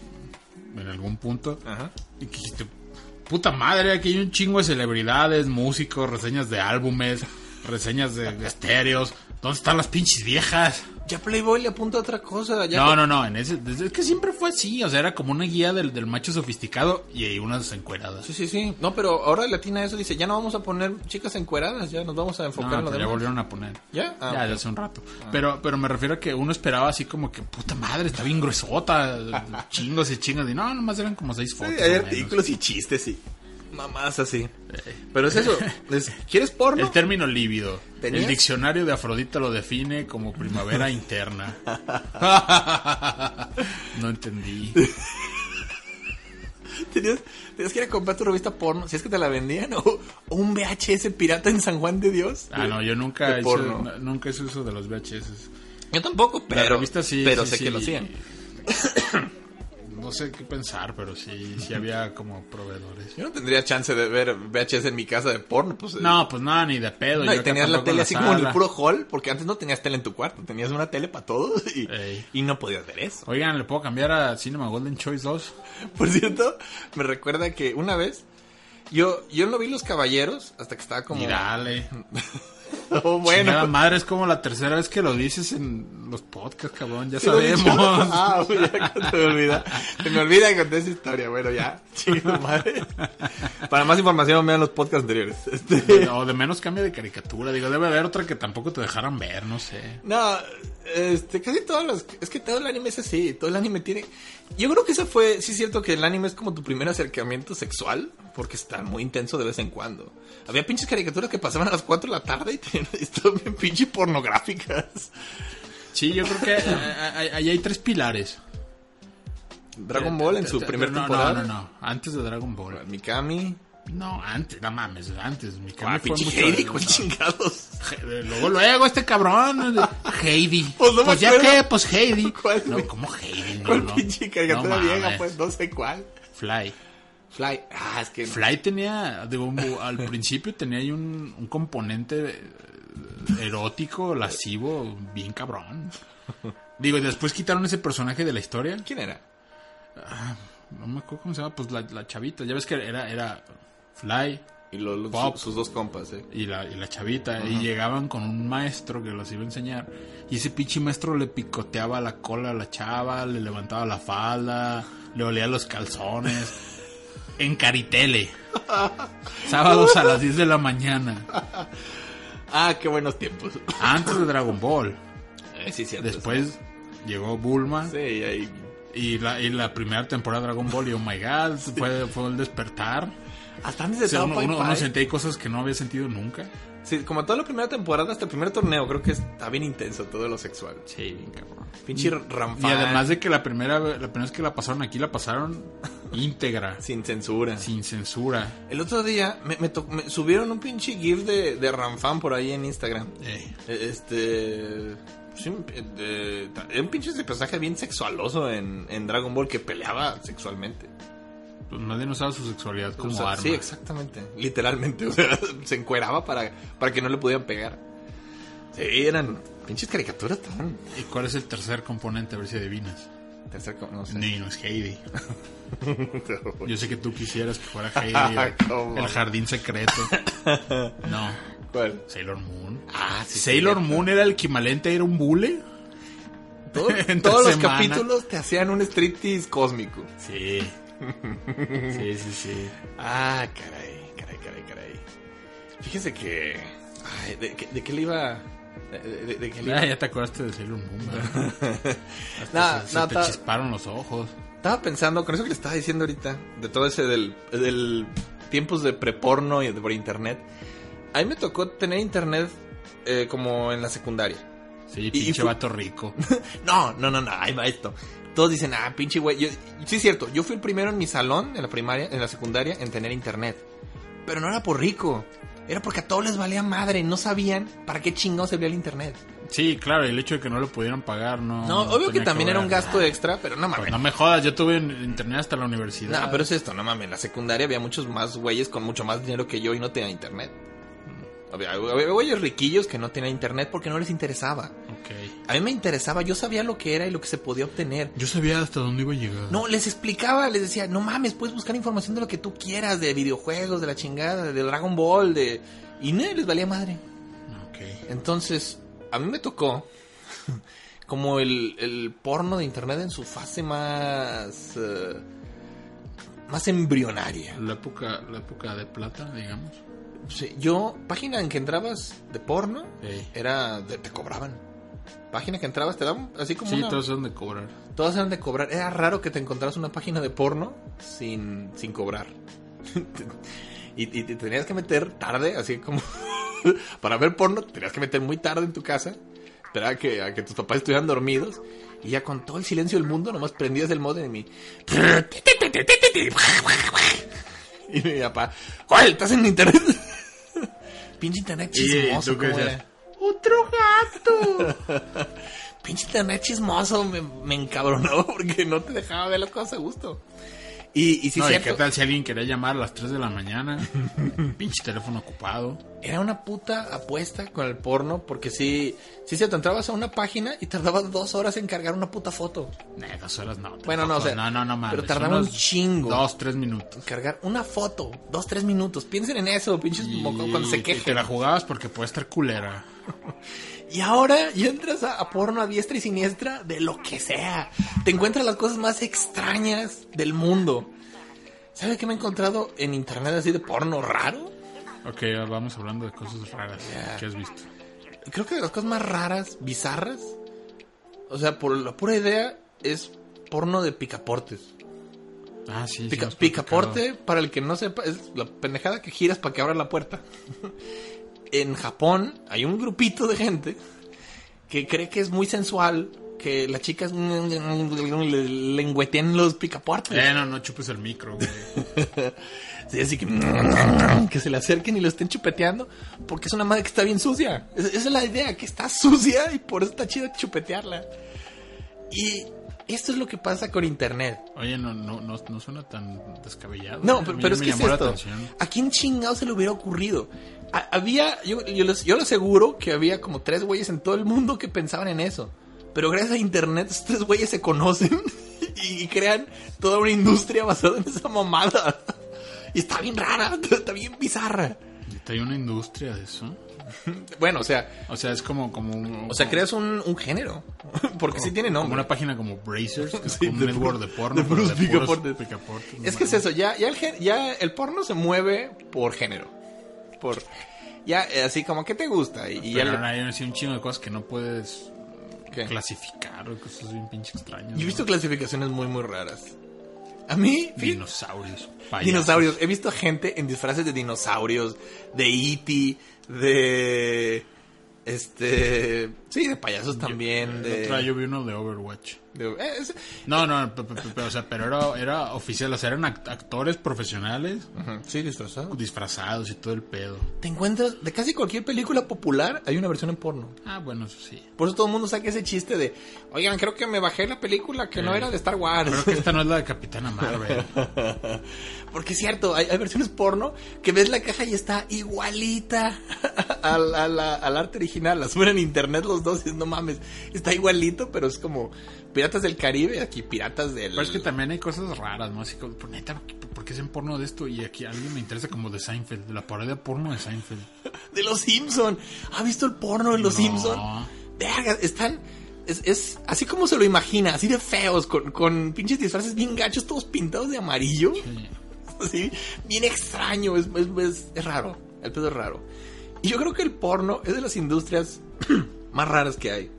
en algún punto. Ajá. Y que dijiste, puta madre, aquí hay un chingo de celebridades, músicos, reseñas de álbumes, reseñas de, de estéreos. ¿Dónde están las pinches viejas? Ya Playboy le apunta a otra cosa. Ya No, no, no, en ese, desde- es que siempre fue así, o sea, era como una guía del, del macho sofisticado y hay unas encueradas. Sí, sí, sí. No, pero ahora Latina eso dice, ya no vamos a poner chicas encueradas, ya nos vamos a enfocar No, en lo pero ya demás. volvieron a poner. ¿Ya? Ah, ya, ok. de hace un rato. Pero, pero me refiero a que uno esperaba así como que, puta madre, está bien gruesota, chingos y chingos. Y no, nomás eran como seis Sí, fotos. hay o menos. artículos y chistes y mamás así. Pero es eso. es, ¿Quieres porno? El término lívido. ¿Tenías? El diccionario de Afrodita lo define como primavera interna. no entendí. ¿Tenías, tenías que ir a comprar tu revista porno, si es que te la vendían, o, o un VHS pirata en San Juan de Dios. Ah, no, yo nunca hice, porno. no- nunca hice uso de los VHS. Yo tampoco, La pero, revista sí, pero sí, sé sí. que lo hacían. No sé qué pensar, pero sí, sí había como proveedores. Yo no tendría chance de ver VHS en mi casa de porno, pues. eh, No, pues nada, ni de pedo. No, yo y tenías la tele así como en el puro hall, porque antes no tenías tele en tu cuarto, tenías una tele para todos y, y no podías ver eso. Oigan, ¿le puedo cambiar a Cinema Golden Choice 2? Por cierto, me recuerda que una vez yo, yo no vi Los Caballeros hasta que estaba como... Y dale. Oh, bueno. Chingada madre, es como la tercera vez que lo dices en los podcasts, cabrón. Ya sabemos. Ah, ya se me olvida. Se me olvida contar esa historia. Bueno, ya. Chingada madre. Para más información, vean los podcasts anteriores. Este, O de menos cambio de caricatura. Digo, debe haber otra que tampoco te dejaran ver, no sé. No, este, casi todos los... Es que todo el anime es así. Todo el anime tiene... Yo creo que eso fue... Sí es cierto que el anime es como tu primer acercamiento sexual. Porque está muy intenso de vez en cuando. Había pinches caricaturas que pasaban a las 4 de la tarde Estaban bien pinche pornográficas. Sí, yo creo que eh, eh, ahí hay tres pilares. Dragon Ball en su Eh, primer no, temporada. No, no, no. Antes de Dragon Ball. Mikami. No, antes, no mames, antes. Mi Ah, fue mucho. Heidi, ¿cuál chingados? Luego, luego, este cabrón. eh, Heidi. Pues no me ya que, pues Heidi. ¿Cuál, No? ¿cómo Heidi? No, ¿Cuál no. pinche caricatura No vieja? Pues no sé cuál. Fly. Fly. Ah, es que... Fly tenía, digo, al principio tenía ahí un, un componente erótico, lascivo, bien cabrón. Digo, y después quitaron ese personaje de la historia. ¿Quién era? No me acuerdo cómo se llama, pues la, la chavita. Ya ves que era, era Fly Y lo- lo- Pop. sus dos compas, ¿eh? y la, y la chavita. Y llegaban con un maestro que los iba a enseñar. Y ese pinche maestro le picoteaba la cola a la chava, le levantaba la falda, le olía los calzones. En Caritele. Sábados a las 10 de la mañana. Ah, qué buenos tiempos. Antes de Dragon Ball. Eh, sí, cierto. Después llegó Bulma. Sí, ahí. Y la, y la primera temporada de Dragon Ball. Y oh my god, fue, fue el despertar. Hasta antes de O sea, uno, uno sentía cosas que no había sentido nunca. Sí, como toda la primera temporada, hasta el primer torneo, creo que está bien intenso todo lo sexual. Sí, bien cabrón. Pinche Y ramfán. además de que la primera, la primera vez que la pasaron aquí, la pasaron íntegra, Sin censura. sin censura. El otro día me, me to- me subieron un pinche gif de, de Ramfan por ahí en Instagram. Eh, Eh, Este. sí, eh, era un pinche personaje bien sexualoso en, en Dragon Ball que peleaba sexualmente. Pues nadie no usaba su sexualidad como O sea, arma. Sí, exactamente. Literalmente. O sea, se encueraba para, para que no le pudieran pegar. Sí, eran pinches caricaturas tan. ¿Y cuál es el tercer componente? A ver si adivinas. tercer no sé. Ni no es Heidi. Yo sé que tú quisieras que fuera Heidi. El jardín secreto. No, ¿Cuál? Sailor Moon. Ah, sí. Sailor. Moon era el equivalente a ir a un bule. Todo- todos los capítulos te hacían un striptease cósmico. Sí. Sí, sí, sí. Ah, caray, caray, caray, caray. Fíjese que. Ay, ¿de, qué- de qué le iba.? De, de- de qué le iba? Ah, ya te acordaste de Sailor Moon. Nah, se, se nah, te ta- chisparon los ojos. Estaba pensando, con eso que le estaba diciendo ahorita, de todo ese del, del tiempos de preporno y de por internet. A mí me tocó tener internet eh, como en la secundaria. Sí, y pinche vato rico. No, no, no, no, ahí va esto. Todos dicen, ah, pinche güey. Yo- Sí, es cierto, yo fui el primero en mi salón, en la primaria, en la secundaria, en tener internet. Pero no era por rico. Era porque a todos les valía madre. No sabían para qué chingados servía el internet. Sí, claro, el hecho de que no lo pudieran pagar no. No, obvio que tenía también era un gasto extra, pero no mames. Pues no me jodas, yo tuve internet hasta la universidad. No, pero es esto, no mames. En la secundaria había muchos más güeyes con mucho más dinero que yo y no tenían internet. Había, había güeyes riquillos que no tenían internet porque no les interesaba. A mí me interesaba, yo sabía lo que era y lo que se podía obtener. Yo sabía hasta dónde iba a llegar. No, les explicaba, les decía, no mames, puedes buscar información de lo que tú quieras, de videojuegos, de la chingada, de Dragon Ball, de... Y no, les valía madre. Ok. Entonces, a mí me tocó como el, el porno de internet en su fase más... eh, más embrionaria. La época, la época de plata, digamos. Sí, yo, página en que entrabas de porno, era... de- te cobraban. Página que entrabas, te daban así como Sí, una... todos son de cobrar. Todas eran de cobrar. Era raro que te encontraras una página de porno sin, sin cobrar. y, y te tenías que meter tarde, así como... para ver porno, te tenías que meter muy tarde en tu casa. Esperar a que, a que tus papás estuvieran dormidos. Y ya con todo el silencio del mundo, nomás prendías el modem y... y mi papá... ¡Joder, estás en internet! Pinche internet chismoso, tú qué ¿cómo decías? era? ¡Otro gato! Pinche internet chismoso me, me porque no te dejaba ver las cosas a gusto. Y, y sí, no, ¿y cierto, qué tal si alguien quería llamar a las 3 de la mañana? Pinche teléfono ocupado. era una puta apuesta con el porno porque sí, sí, cierto, entrabas a una página y tardabas dos horas en cargar una puta foto. Nah, dos horas no. Bueno, no, o sea, no, no, no mames. pero tardaba un chingo. Dos, tres minutos. Cargar una foto, dos, tres minutos. Piensen en eso, pinches Y cuando se te- quejen. Te la jugabas porque puede estar culera. Y ahora ya entras a, a porno a diestra y siniestra de lo que sea. Te encuentras las cosas más extrañas del mundo. ¿Sabe qué me he encontrado en internet así de porno raro? Ok, vamos hablando de cosas raras que has visto. Creo que de las cosas más raras, bizarras, o sea, por la pura idea, es porno de picaportes. Ah, sí. sí Pica- picaporte, para el que no sepa, es la pendejada que giras para que abra la puerta. En Japón hay un grupito de gente que cree que es muy sensual que las chicas le lengüeteen los picaportes. Eh, no, no chupes el micro, güey. Sí, así que que se le acerquen y lo estén chupeteando porque es una madre que está bien sucia. Esa esa es la idea, que está sucia y por eso está chido chupetearla. Y Esto es lo que pasa con Internet. Oye, no, no, no, no suena tan descabellado. No, A pero, es que es esto. ¿A quién chingado se le hubiera ocurrido? Ha- había, yo, yo, les, yo les aseguro que había como tres güeyes en todo el mundo que pensaban en eso. Pero gracias a internet, estos tres güeyes se conocen y, crean toda una industria basada en esa mamada. Y está bien rara, está bien bizarra. Neta, Hay una industria de eso. Bueno, o sea, O sea, es como, como un... o sea, creas un, un género. Porque sí tiene Como nombre. una página como Brazers, que es Sí, como un network de porno. de puros picaportes. picaportes, Es que es eso, ya, ya, el, gen- ya el porno se mueve por género. Por. Ya, eh, así como, ¿qué te gusta? Y, ya Pero le- ahora hay un chingo de cosas que no puedes ¿Qué? clasificar, o cosas bien pinche extrañas. Yo he visto ¿no? clasificaciones muy, muy raras. A mí, Dinosaurios, payasos. dinosaurios. He visto gente en disfraces de dinosaurios, de E.T., de. Este. Sí, de payasos también. El de, otro día yo vi uno de Overwatch. Eh, es- No, no, pe- pe- pe- pero, o sea, pero era, era oficial, o sea, eran act- actores profesionales Sí, disfrazados. disfrazados y todo el pedo. Te encuentras de casi cualquier película popular, hay una versión en porno. Ah, bueno, eso sí. Por eso todo el mundo saca ese chiste de, oigan, creo que me bajé la película que no Eh, era de Star Wars. Creo que esta no es la de Capitana Marvel. Porque es cierto, hay, hay versiones porno que ves la caja y está igualita al, a la- al arte original. La suben en internet los dos y no mames, está igualito, pero es como Piratas del Caribe, aquí Piratas del... Pero es que también hay cosas raras, ¿no? Así como, por neta, ¿por qué- ¿por qué hacen porno de esto? Y aquí alguien me interesa como de Seinfeld, de la parodia porno de Seinfeld. De los Simpson. ¿Ha visto el porno de los No. Simpson? Verga, están... Es, es así como se lo imagina, así de feos, con, con pinches disfraces bien gachos, todos pintados de amarillo. Sí. así, bien extraño, es, es, es- es raro, el pedo es raro. Y yo creo que el porno es de las industrias más raras que hay.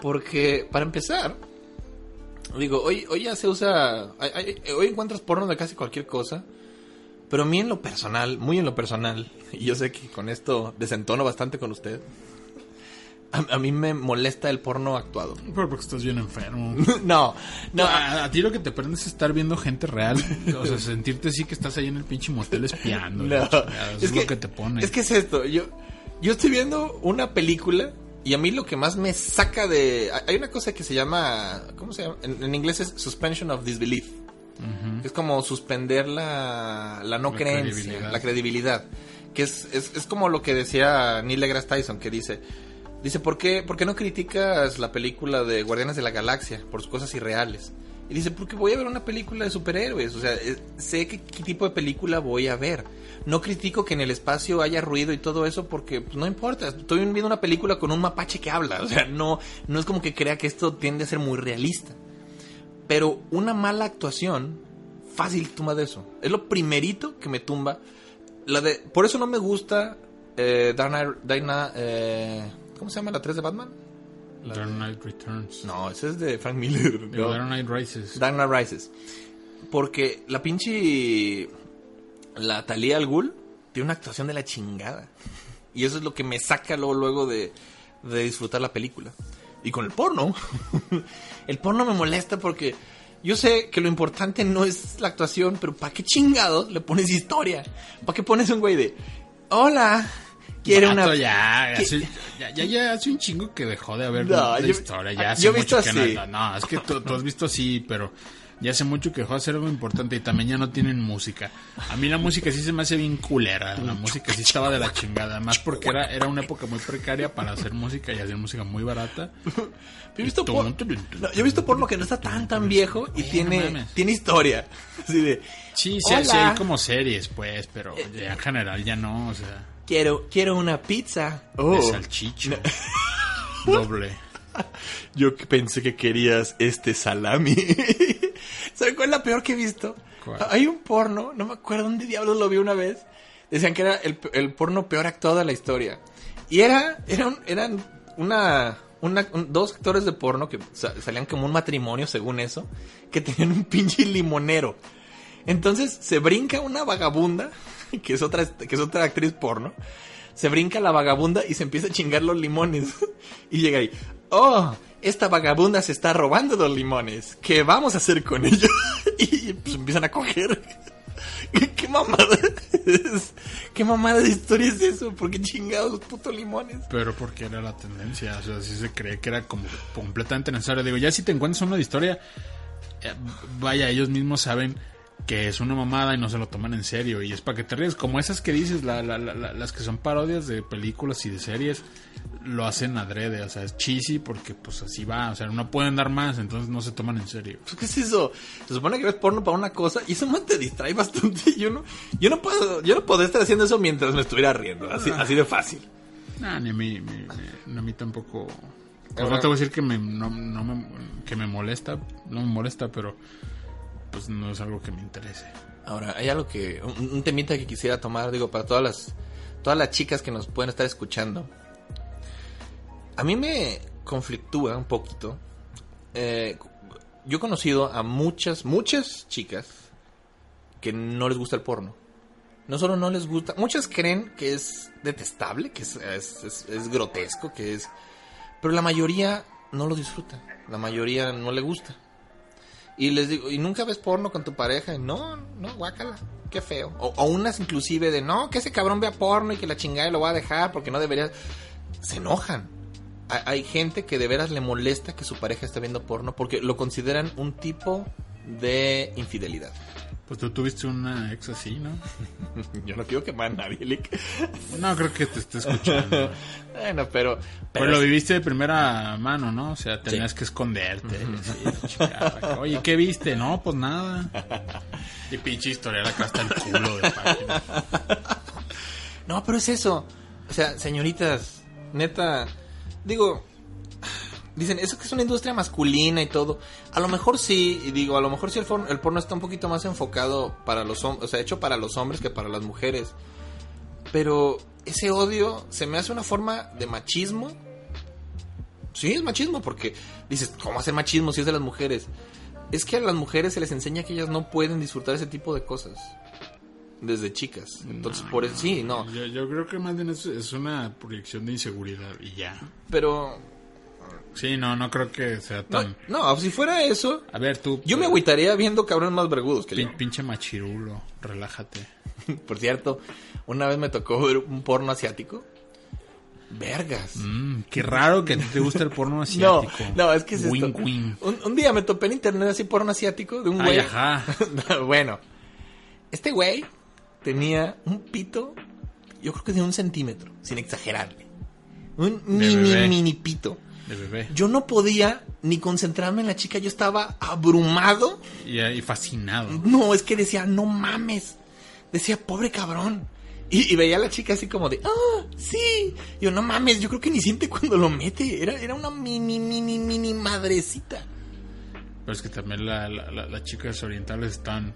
Porque, para empezar, digo, hoy, hoy ya se usa, hay- hoy encuentras porno de casi cualquier cosa. Pero a mí en lo personal, muy en lo personal, y yo sé que con esto desentono bastante con usted, a, a mí me molesta el porno actuado. Pero porque estás bien enfermo. no, no, a, a ti lo que te prende es estar viendo gente real. O sea, sentirte así que estás ahí en el pinche motel espiando. No, Eso es, lo que te pone. Es que es esto, yo, yo estoy viendo una película y a mí lo que más me saca de... Hay una cosa que se llama... ¿Cómo se llama? En, en inglés es suspension of disbelief. Es como suspender la, la no La creencia, credibilidad. la credibilidad. Que es, es, es como lo que decía Neil deGrasse Tyson, que dice... Dice, ¿por qué, ¿por qué no criticas la película de Guardianes de la Galaxia por sus cosas irreales? Y dice, porque voy a ver una película de superhéroes. O sea, eh, sé qué, tipo de película voy a ver. No critico que en el espacio haya ruido y todo eso porque pues, no importa. Estoy viendo una película con un mapache que habla. O sea, no, no es como que crea que esto tiende a ser muy realista. Pero una mala actuación, fácil tumba de eso. Es lo primerito que me tumba. La de, por eso no me gusta eh, Knight, eh, ¿Cómo se llama la 3 de Batman? La Dark de- Knight Returns. No, ese es de Frank Miller. No. Dark Knight Rises. Dark Knight Rises. Porque la pinche. La Talia al Ghul tiene una actuación de la chingada. Y eso es lo que me saca luego, luego de, de disfrutar la película. Y con el porno. el porno me molesta porque yo sé que lo importante no es la actuación, pero ¿para qué chingados le pones historia? ¿Para qué pones un güey de. Hola, quiere una. Ya, hace, ya, ya, ya hace un chingo que dejó de haber No, yo- historia. Ya hace yo he visto mucho que así. no, no, es que tú, tú has visto así, pero ya hace mucho que dejó de hacer algo importante y también ya no tienen música. A mí la música sí se me hace bien culera. La música sí estaba de la chingada. Además porque era, era una época muy precaria para hacer música y hacer música muy barata. Yo he visto, por- no, yo he visto porno que no está tan tan viejo y Eh, no tiene, mames. tiene historia. Así de, Sí, sí, sí hay como series, pues, pero ya en general ya no, o sea, quiero, quiero una pizza. Oh, de salchicho. Doble. yo pensé que querías este salami. ¿Sabe cuál es la peor que he visto? ¿Cuál? Hay un porno, no me acuerdo dónde diablos lo vi una vez. Decían que era el, el porno peor actuado de la historia. Y era, era un- eran una, una- un- dos actores de porno que sa- salían como un matrimonio, según eso, que tenían un pinche limonero. Entonces se brinca una vagabunda, que es otra, que es otra actriz porno. Se brinca la vagabunda y se empieza a chingar los limones. Y llega ahí, oh, esta vagabunda se está robando los limones. ¿Qué vamos a hacer con ellos? Y pues empiezan a coger. ¿Qué mamada? Es- ¿Qué mamada de historia es eso? ¿Por qué chingados los putos limones? Pero porque era la tendencia, o sea, sí se cree que era como completamente necesario. Digo, ya si te encuentras una historia, eh, vaya, ellos mismos saben que es una mamada y no se lo toman en serio. Y es para que te ríes. Como esas que dices, la, la, la, las que son parodias de películas y de series, lo hacen adrede. O sea, es cheesy porque pues así va. O sea, no pueden dar más, entonces no se toman en serio. Pues, ¿Qué es eso? Se supone que ves porno para una cosa y eso te distrae bastante. Yo no, yo no puedo, yo no podría estar haciendo eso mientras me estuviera riendo. Así, así de fácil. Nah, ni a mí, mi- a mí tampoco. Pues no te voy a decir que me, no, no me, que me molesta, no me molesta, pero pues no es algo que me interese. Ahora, hay algo que, un, un temita que quisiera tomar, digo, para todas las, todas las chicas que nos pueden estar escuchando. A mí me conflictúa un poquito. Eh, yo he conocido a muchas, muchas chicas que no les gusta el porno. No solo no les gusta, muchas creen que es detestable, que es, es, es- es grotesco, que es... Pero la mayoría no lo disfruta, la mayoría no le gusta. Y les digo, ¿y nunca ves porno con tu pareja? Y, No, no, guácala, qué feo. O, unas inclusive de, no, que ese cabrón vea porno y que la chingada lo va a dejar porque no debería... Se enojan. Hay gente que de veras le molesta que su pareja esté viendo porno porque lo consideran un tipo de infidelidad. Pues tú tuviste una ex así, ¿no? Yo no quiero quemar a nadie, Lick. No creo que te esté escuchando. Bueno, pero... Pero lo viviste de primera mano, ¿no? O sea, tenías que esconderte. sí, chingada. Oye, ¿qué viste? No, pues nada. Y pinche historia acá hasta el culo de página. No, pero es eso. O sea, señoritas, neta, digo, dicen, eso que es una industria masculina y todo. A lo mejor sí, y digo, a lo mejor sí el, porno está un poquito más enfocado para los hombres, o sea, hecho para los hombres que para las mujeres. Pero ese odio se me hace una forma de machismo. Sí, es machismo, porque dices, ¿cómo hacer machismo si es de las mujeres? Es que a las mujeres se les enseña que ellas no pueden disfrutar ese tipo de cosas. Desde chicas. Entonces, por eso, sí, no. Yo, yo creo que más bien es, es una proyección de inseguridad y ya. Pero Sí, no, no creo que sea No, tan... no, si fuera eso, A ver, tú... yo me agüitaría viendo cabrones más vergudos que yo. Pin- pinche machirulo, relájate. Por cierto, una vez me tocó ver un porno asiático. Vergas. Mm, qué raro que te gusta el porno No, asiático. no, es que es esto. Un, un día me topé en internet así porno asiático de un Ay, güey. ajá. bueno, este güey tenía un pito, yo creo que de un centímetro, sin exagerarle. Un De mini, bebé. mini pito. De bebé. Yo no podía ni concentrarme en la chica, yo estaba abrumado Y, y fascinado. No, es que decía, no mames. Decía, pobre cabrón. Y, y veía a la chica así como de, ah, sí. Y yo, no mames, yo creo que ni siente cuando lo mete. Era, era una mini, mini, mini madrecita. Pero es que también la- la- la- las chicas orientales están...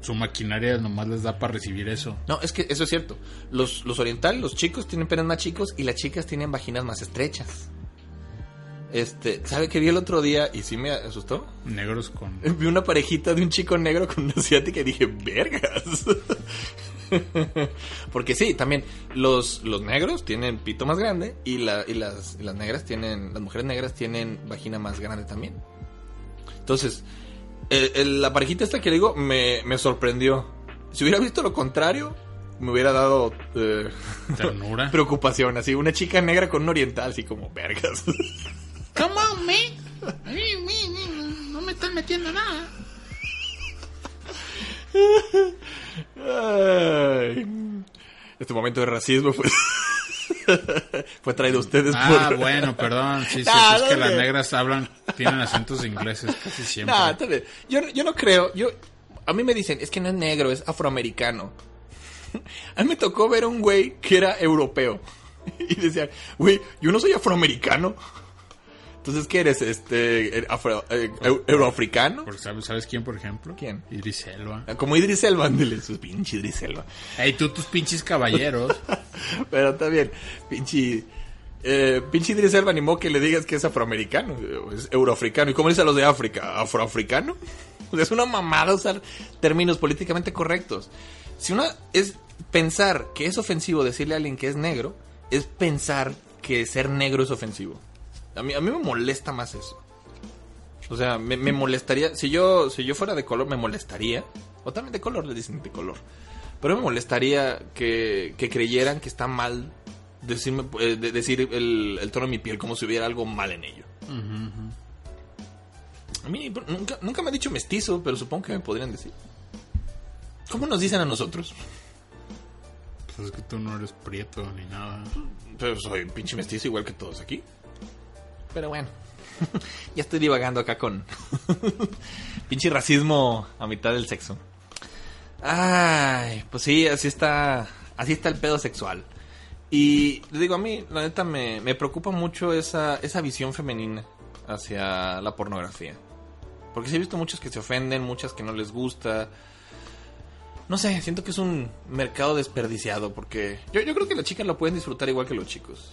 Su maquinaria nomás les da para recibir eso. No, es que eso es cierto. Los, los orientales, los chicos tienen penes más chicos y las chicas tienen vaginas más estrechas. Este, ¿sabe qué vi el otro día? Y sí me asustó. Negros con... Vi una parejita de un chico negro con una asiática y dije, vergas. Porque sí, también los, los negros tienen pito más grande y, la, y, las, y las negras tienen, las mujeres negras tienen vagina más grande también. Entonces, el- el- la parejita esta que le digo me, me sorprendió. Si hubiera visto lo contrario, me hubiera dado eh, Ternura. preocupación. Así, una chica negra con un oriental, así como vergas. Come on, man. Me- me- No me están metiendo nada. Ay. Este momento de racismo fue, fue traído a ustedes Ah, por... bueno, perdón. Sí, sí, No, es que las negras hablan, tienen acentos ingleses casi siempre. Bien. Yo, yo no creo. Yo, a mí me dicen, es que no es negro, es afroamericano. A mí me tocó ver a un güey que era europeo. Y decían, güey, yo no soy afroamericano. Entonces, ¿qué eres? Este, eh, afro- eh, eu- euroafricano? ¿sabes, ¿Sabes quién, por ejemplo? ¿Quién? Idris Elba. Como Idris Elba, ándale, su pinche Idris Elba. Ey, tú tus pinches caballeros. Pero está bien, pinche. Eh, pinche Idris Elba animó que le digas que es afroamericano, es euroafricano. ¿Y cómo dice a los de África? ¿Afroafricano? O sea, es una mamada usar términos políticamente correctos. Si una es pensar que es ofensivo decirle a alguien que es negro, es pensar que ser negro es ofensivo. A mí, a mí me molesta más eso. O sea, me, me molestaría. Si yo, si yo fuera de color, me molestaría. O también de color, le dicen de color. Pero me molestaría que, que creyeran que está mal decirme, eh, de- decir el, el tono de mi piel como si hubiera algo mal en ello. A mí nunca, nunca me ha dicho mestizo, pero supongo que me podrían decir. ¿Cómo nos dicen a nosotros? Pues es que tú no eres prieto ni nada. Pero soy pinche mestizo igual que todos aquí. Pero bueno. ya estoy divagando acá con pinche racismo a mitad del sexo. Ay, pues sí, así está, así está el pedo sexual. Y les digo, a mí, la neta, me, me preocupa mucho esa, esa visión femenina hacia la pornografía. Porque sí he visto muchas que se ofenden, muchas que no les gusta. No sé, siento que es un mercado desperdiciado porque yo, yo creo que las chicas lo pueden disfrutar igual que los chicos.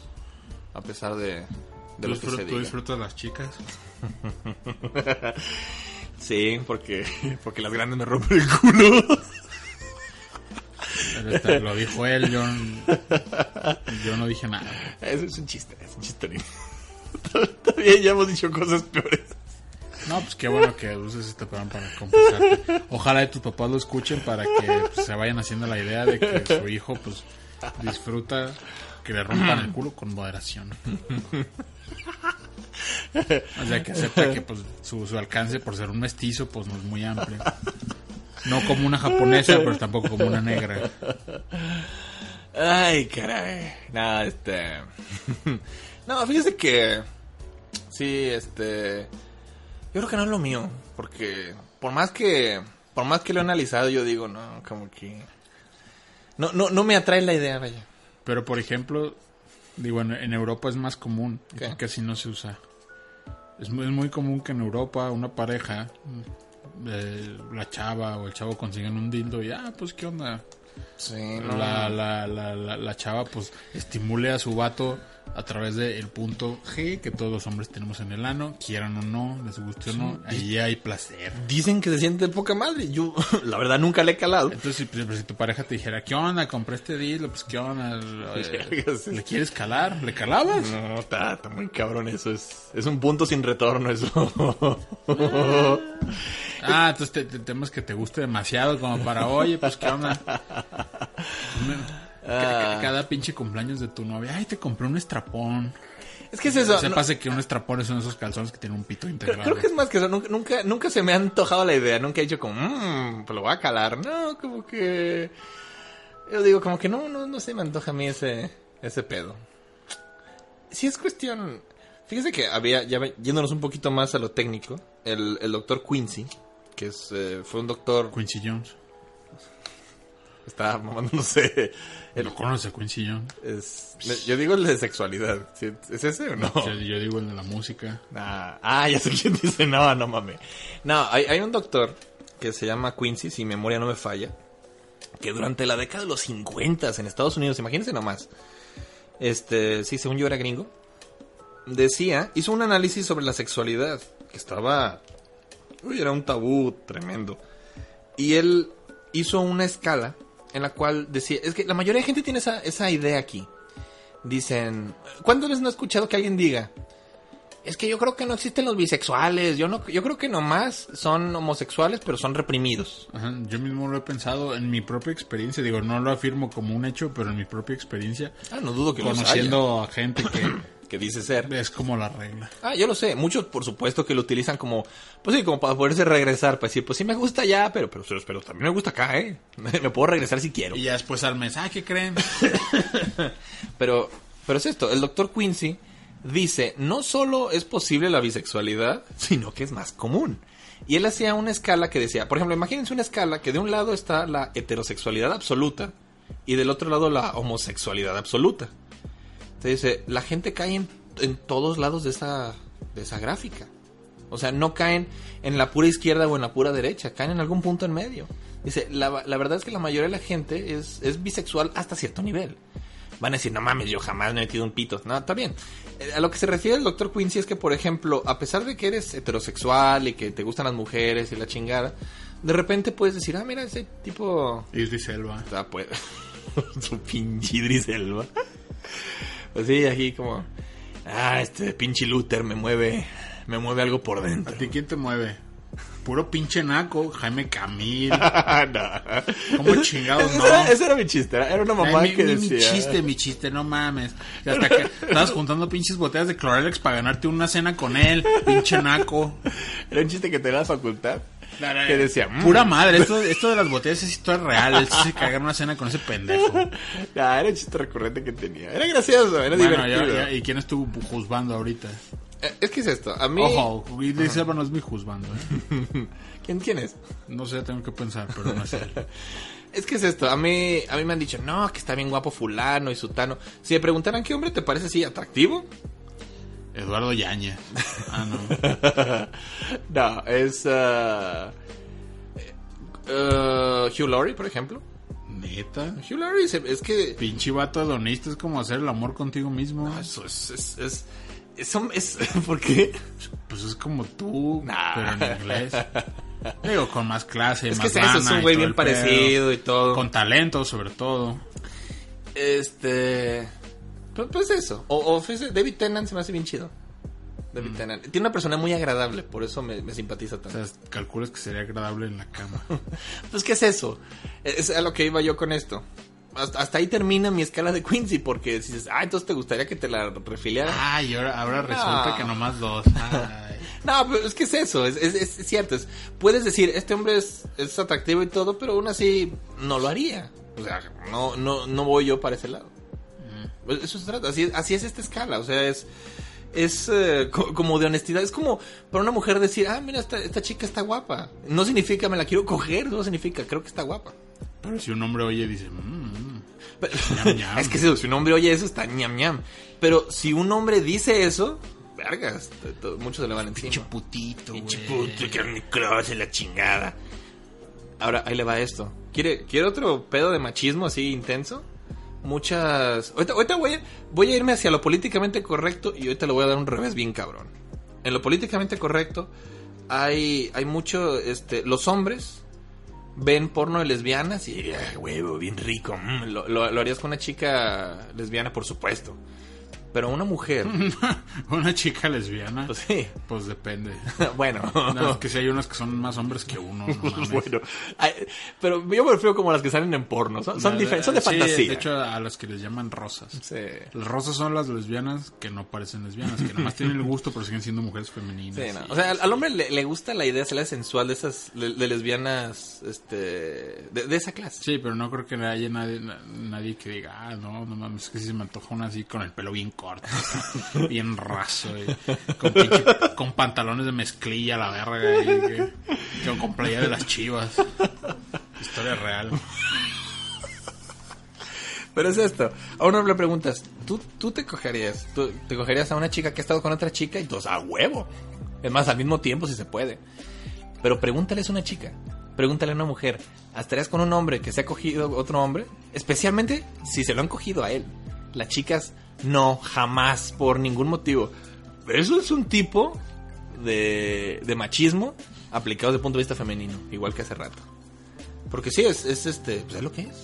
A pesar de, de ¿Tú, que disfrutas las chicas? Sí, porque, porque las grandes me rompen el culo. Pero este, lo dijo él, yo, yo no dije nada. Eso es un chiste, es un chiste. Está bien, ya hemos dicho cosas peores. No, pues qué bueno que uses este programa para confesarte. Ojalá y tus papás lo escuchen para que pues, se vayan haciendo la idea de que su hijo pues disfruta que le rompan el culo con moderación. O sea, que sepa que pues su, su alcance por ser un mestizo pues no es muy amplio. No como una japonesa, pero tampoco como una negra. Ay, caray. Nada, este. No, fíjese que. Sí, este. Yo creo que no es lo mío. Porque por más que. Por más que lo he analizado, yo digo, no, como que. No, no, no me atrae la idea, vaya. Pero por ejemplo, digo, en, en Europa es más común, aquí casi no se usa. Es muy, es muy común que en Europa una pareja, eh, la chava o el chavo consigan un dildo y, ah, pues qué onda. Sí, La, la, la, la, la chava pues estimule a su vato a través del punto G que todos los hombres tenemos en el ano, quieran o no, les guste o no, ahí hay placer. Dicen que se siente de poca madre. Yo, la verdad, nunca le he calado. Entonces, si, pues, si tu pareja te dijera, ¿qué onda? Compré este dildo, pues ¿qué onda? Eh, ¿Le quieres calar? ¿Le calabas? No, está, está muy cabrón eso. Es, es un punto sin retorno eso. Ah, entonces te, te- temas que te guste demasiado como para, oye, pues qué onda. Ca- Cada pinche cumpleaños de tu novia, ay, te compré un estrapón. es que es eso. Se no- que un estrapón son esos calzones que tienen un pito creo, integrado. creo que es más que eso. Nunca, nunca, se me ha antojado la idea. Nunca he dicho como, mmm, pues lo voy a calar. No, como que... Yo digo como que no, no, no se me antoja a mí ese, ese pedo. Si es cuestión... Fíjese que había, ya yéndonos un poquito más a lo técnico, el, el doctor Quincy, que es, eh, fue un doctor... Quincy Jones. Estaba mamándose... El, ¿Lo conoce Quincy Jones? es, yo digo el de sexualidad. ¿Es ese o no? Yo, yo digo el de la música. Ah, ah, ya sé quién dice, no, no mames. No, hay, hay un doctor que se llama Quincy, si memoria no me falla, que durante la década de los 50 en Estados Unidos, imagínense nomás, este, sí, según yo era gringo, decía, hizo un análisis sobre la sexualidad, que estaba, uy, era un tabú tremendo. Y él hizo una escala en la cual decía, es que la mayoría de gente tiene esa, esa idea aquí. Dicen, ¿cuántas veces no he escuchado que alguien diga? Es que yo creo que no existen los bisexuales. Yo no, yo creo que nomás son homosexuales, pero son reprimidos. Ajá, yo mismo lo he pensado en mi propia experiencia. Digo, no lo afirmo como un hecho, pero en mi propia experiencia, Ah, no dudo que los conociendo a gente que que dice ser. es como la regla. Ah, yo lo sé. Muchos, por supuesto, que lo utilizan como, pues sí, como para poderse regresar, para decir, pues sí me gusta ya, pero, pero, pero, pero también me gusta acá, ¿eh? Me puedo regresar si quiero. Y ya después al mes, ah, ¿qué creen? Pero, pero es esto, el doctor Quincy dice, no solo es posible la bisexualidad, sino que es más común. Y él hacía una escala que decía, por ejemplo, imagínense una escala que de un lado está la heterosexualidad absoluta y del otro lado la homosexualidad absoluta. Entonces dice, la gente cae en, en todos lados de esa, de esa gráfica. O sea, no caen en la pura izquierda o en la pura derecha, caen en algún punto en medio. Dice, la, la verdad es que la mayoría de la gente es, es bisexual hasta cierto nivel. Van a decir, no mames, yo jamás me he metido un pito. No, está bien. Eh, A lo que se refiere el doctor Quincy es que, por ejemplo, a pesar de que eres heterosexual y que te gustan las mujeres y la chingada, de repente puedes decir, ah, mira, ese tipo Idris Elba. Ah, pues. Su pinche Idris Elba. Pues sí, aquí como. Ah, este pinche Luther me mueve. me mueve algo por ¿A dentro. ti quién te mueve? Puro pinche naco, Jaime Camil. no. ¿Cómo chingados no? era, ese era mi chiste, era una mamá Ay, mi, que mi- mi decía... chiste, mi chiste, no mames. Y hasta que estabas juntando pinches botellas de Clorelex para ganarte una cena con él, pinche naco. Era un chiste que tenía la facultad. Que decía... "Mm". Pura madre, esto, esto de las botellas es historia real. Él se cagar una cena con ese pendejo. Era un chiste recurrente que tenía. Era gracioso, era Bueno, divertido. ya- ya- ¿y quién estuvo juzgando ahorita? Eh, Es que es esto, a mí... Ojo, y dice no es mi juzgando, ¿eh? ¿Quién, ¿Quién es? No sé, tengo que pensar, pero no sé. Es que es esto, a mí, a mí me han dicho, no, que está bien guapo fulano y sutano. Si me preguntaran qué hombre te parece así atractivo, Eduardo Yañez. Ah, no. no, es uh, uh, Hugh Laurie, por ejemplo. Neta. Hugh Laurie se- es que Pinche vato hedonista es como hacer el amor contigo mismo. eso es, es, es, es, es- ¿por qué? Pues es como tú, Nah. pero en inglés. Digo, con más clase, Es más que es eso, es un güey bien pedo. parecido y todo. Con talento, sobre todo. Este, pues, pues eso. O, o David Tennant se me hace bien chido. David Tennant. Tiene una persona muy agradable, por eso me, me simpatiza O tanto. sea, calculas que sería agradable en la cama. Pues, ¿qué es eso? Es a lo que iba yo con esto. Hasta, hasta ahí termina mi escala de Quincy, porque si dices, ah, entonces te gustaría que te la refiliara. Ay, ahora, ahora resulta que nomás dos. Ay. No, pero es que es eso, es, es- es cierto. Es, puedes decir, este hombre es, es atractivo y todo, pero aún así no lo haría. O sea, no, no, no voy yo para ese lado. Pues Eso se trata, así, así es esta escala, o sea, es, es eh, co- como de honestidad, es como para una mujer decir, ah, mira, esta, esta chica está guapa. No significa me la quiero coger, no significa, creo que está guapa. Pero si un hombre oye, dice, mmm, Pero- Ñam, ñam. es que si si un hombre oye eso, está ñam ñam. Pero si un hombre dice eso, vergas, t- muchos se le van encima. pinche putito, Pinche puto, Carmen Cross, la chingada. Ahora, ahí le va esto. ¿Quiere, ¿Quiere otro pedo de machismo así intenso? Muchas... Ahorita, ahorita voy, a, voy a irme hacia lo políticamente correcto y ahorita le voy a dar un revés bien cabrón. En lo políticamente correcto hay, hay mucho... Este, los hombres ven porno de lesbianas y... "Ah, huevo, bien rico. mm, lo- lo harías con una chica lesbiana, por supuesto. Pero una mujer... Una chica lesbiana. pues sí. Pues depende. bueno. No, es que si hay unas que son más hombres que uno. no bueno, ay, pero yo me refiero como las que salen en porno. Son, son, La- son de sí, fantasía. De hecho, a las que les llaman rosas. Sí. Las rosas son las lesbianas que no parecen lesbianas, que nomás tienen el gusto, pero siguen siendo mujeres femeninas. Sí, no. Y- O sea, al, al hombre le, le gusta la idea, se hace sensual de esas le- de lesbianas, este, de, de esa clase. Sí, pero no creo que haya nadie, na- nadie que diga, ah, no, no mames, es que si se me antoja una así con el pelo bien corto, bien raso, con, pantalones de mezclilla, la verga, y con playa de las chivas. Historia real. Pero es esto. A un hombre le preguntas, ¿tú, tú te cogerías? ¿Tú, ¿Te cogerías a una chica que ha estado con otra chica? Y todos, a huevo. Es más, al mismo tiempo si se puede. Pero pregúntale a una chica. Pregúntale a una mujer. ¿Estarías con un hombre que se ha cogido otro hombre? Especialmente si se lo han cogido a él. Las chicas, no, jamás, por ningún motivo. Eso es un tipo de, de machismo aplicado desde el punto de vista femenino, igual que hace rato. Porque sí, es, es este, pues es lo que es.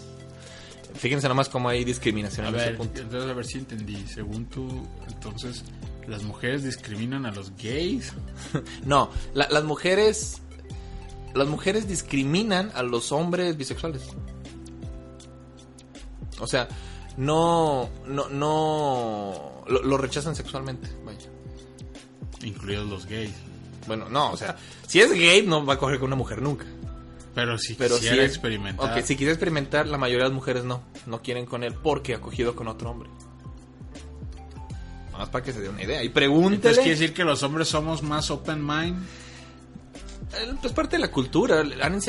Fíjense nomás cómo hay discriminación A en ese ver, punto. entonces a ver si entendí. Según tú, entonces, las mujeres discriminan a los gays. No, la- las mujeres. Las mujeres discriminan a los hombres bisexuales. O sea, no. No. no lo, lo rechazan sexualmente. Vaya. Incluidos los gays. Bueno, no, o sea, si es gay, no va a coger con una mujer nunca. Pero si Pero quisiera si es- experimentar. Ok, si quiere experimentar, la mayoría de las mujeres no. No quieren con él porque ha cogido con otro hombre. Más para que se dé una idea. Y pregúntele. Entonces quiere decir que los hombres somos más open mind. Eh, Pues parte de la cultura.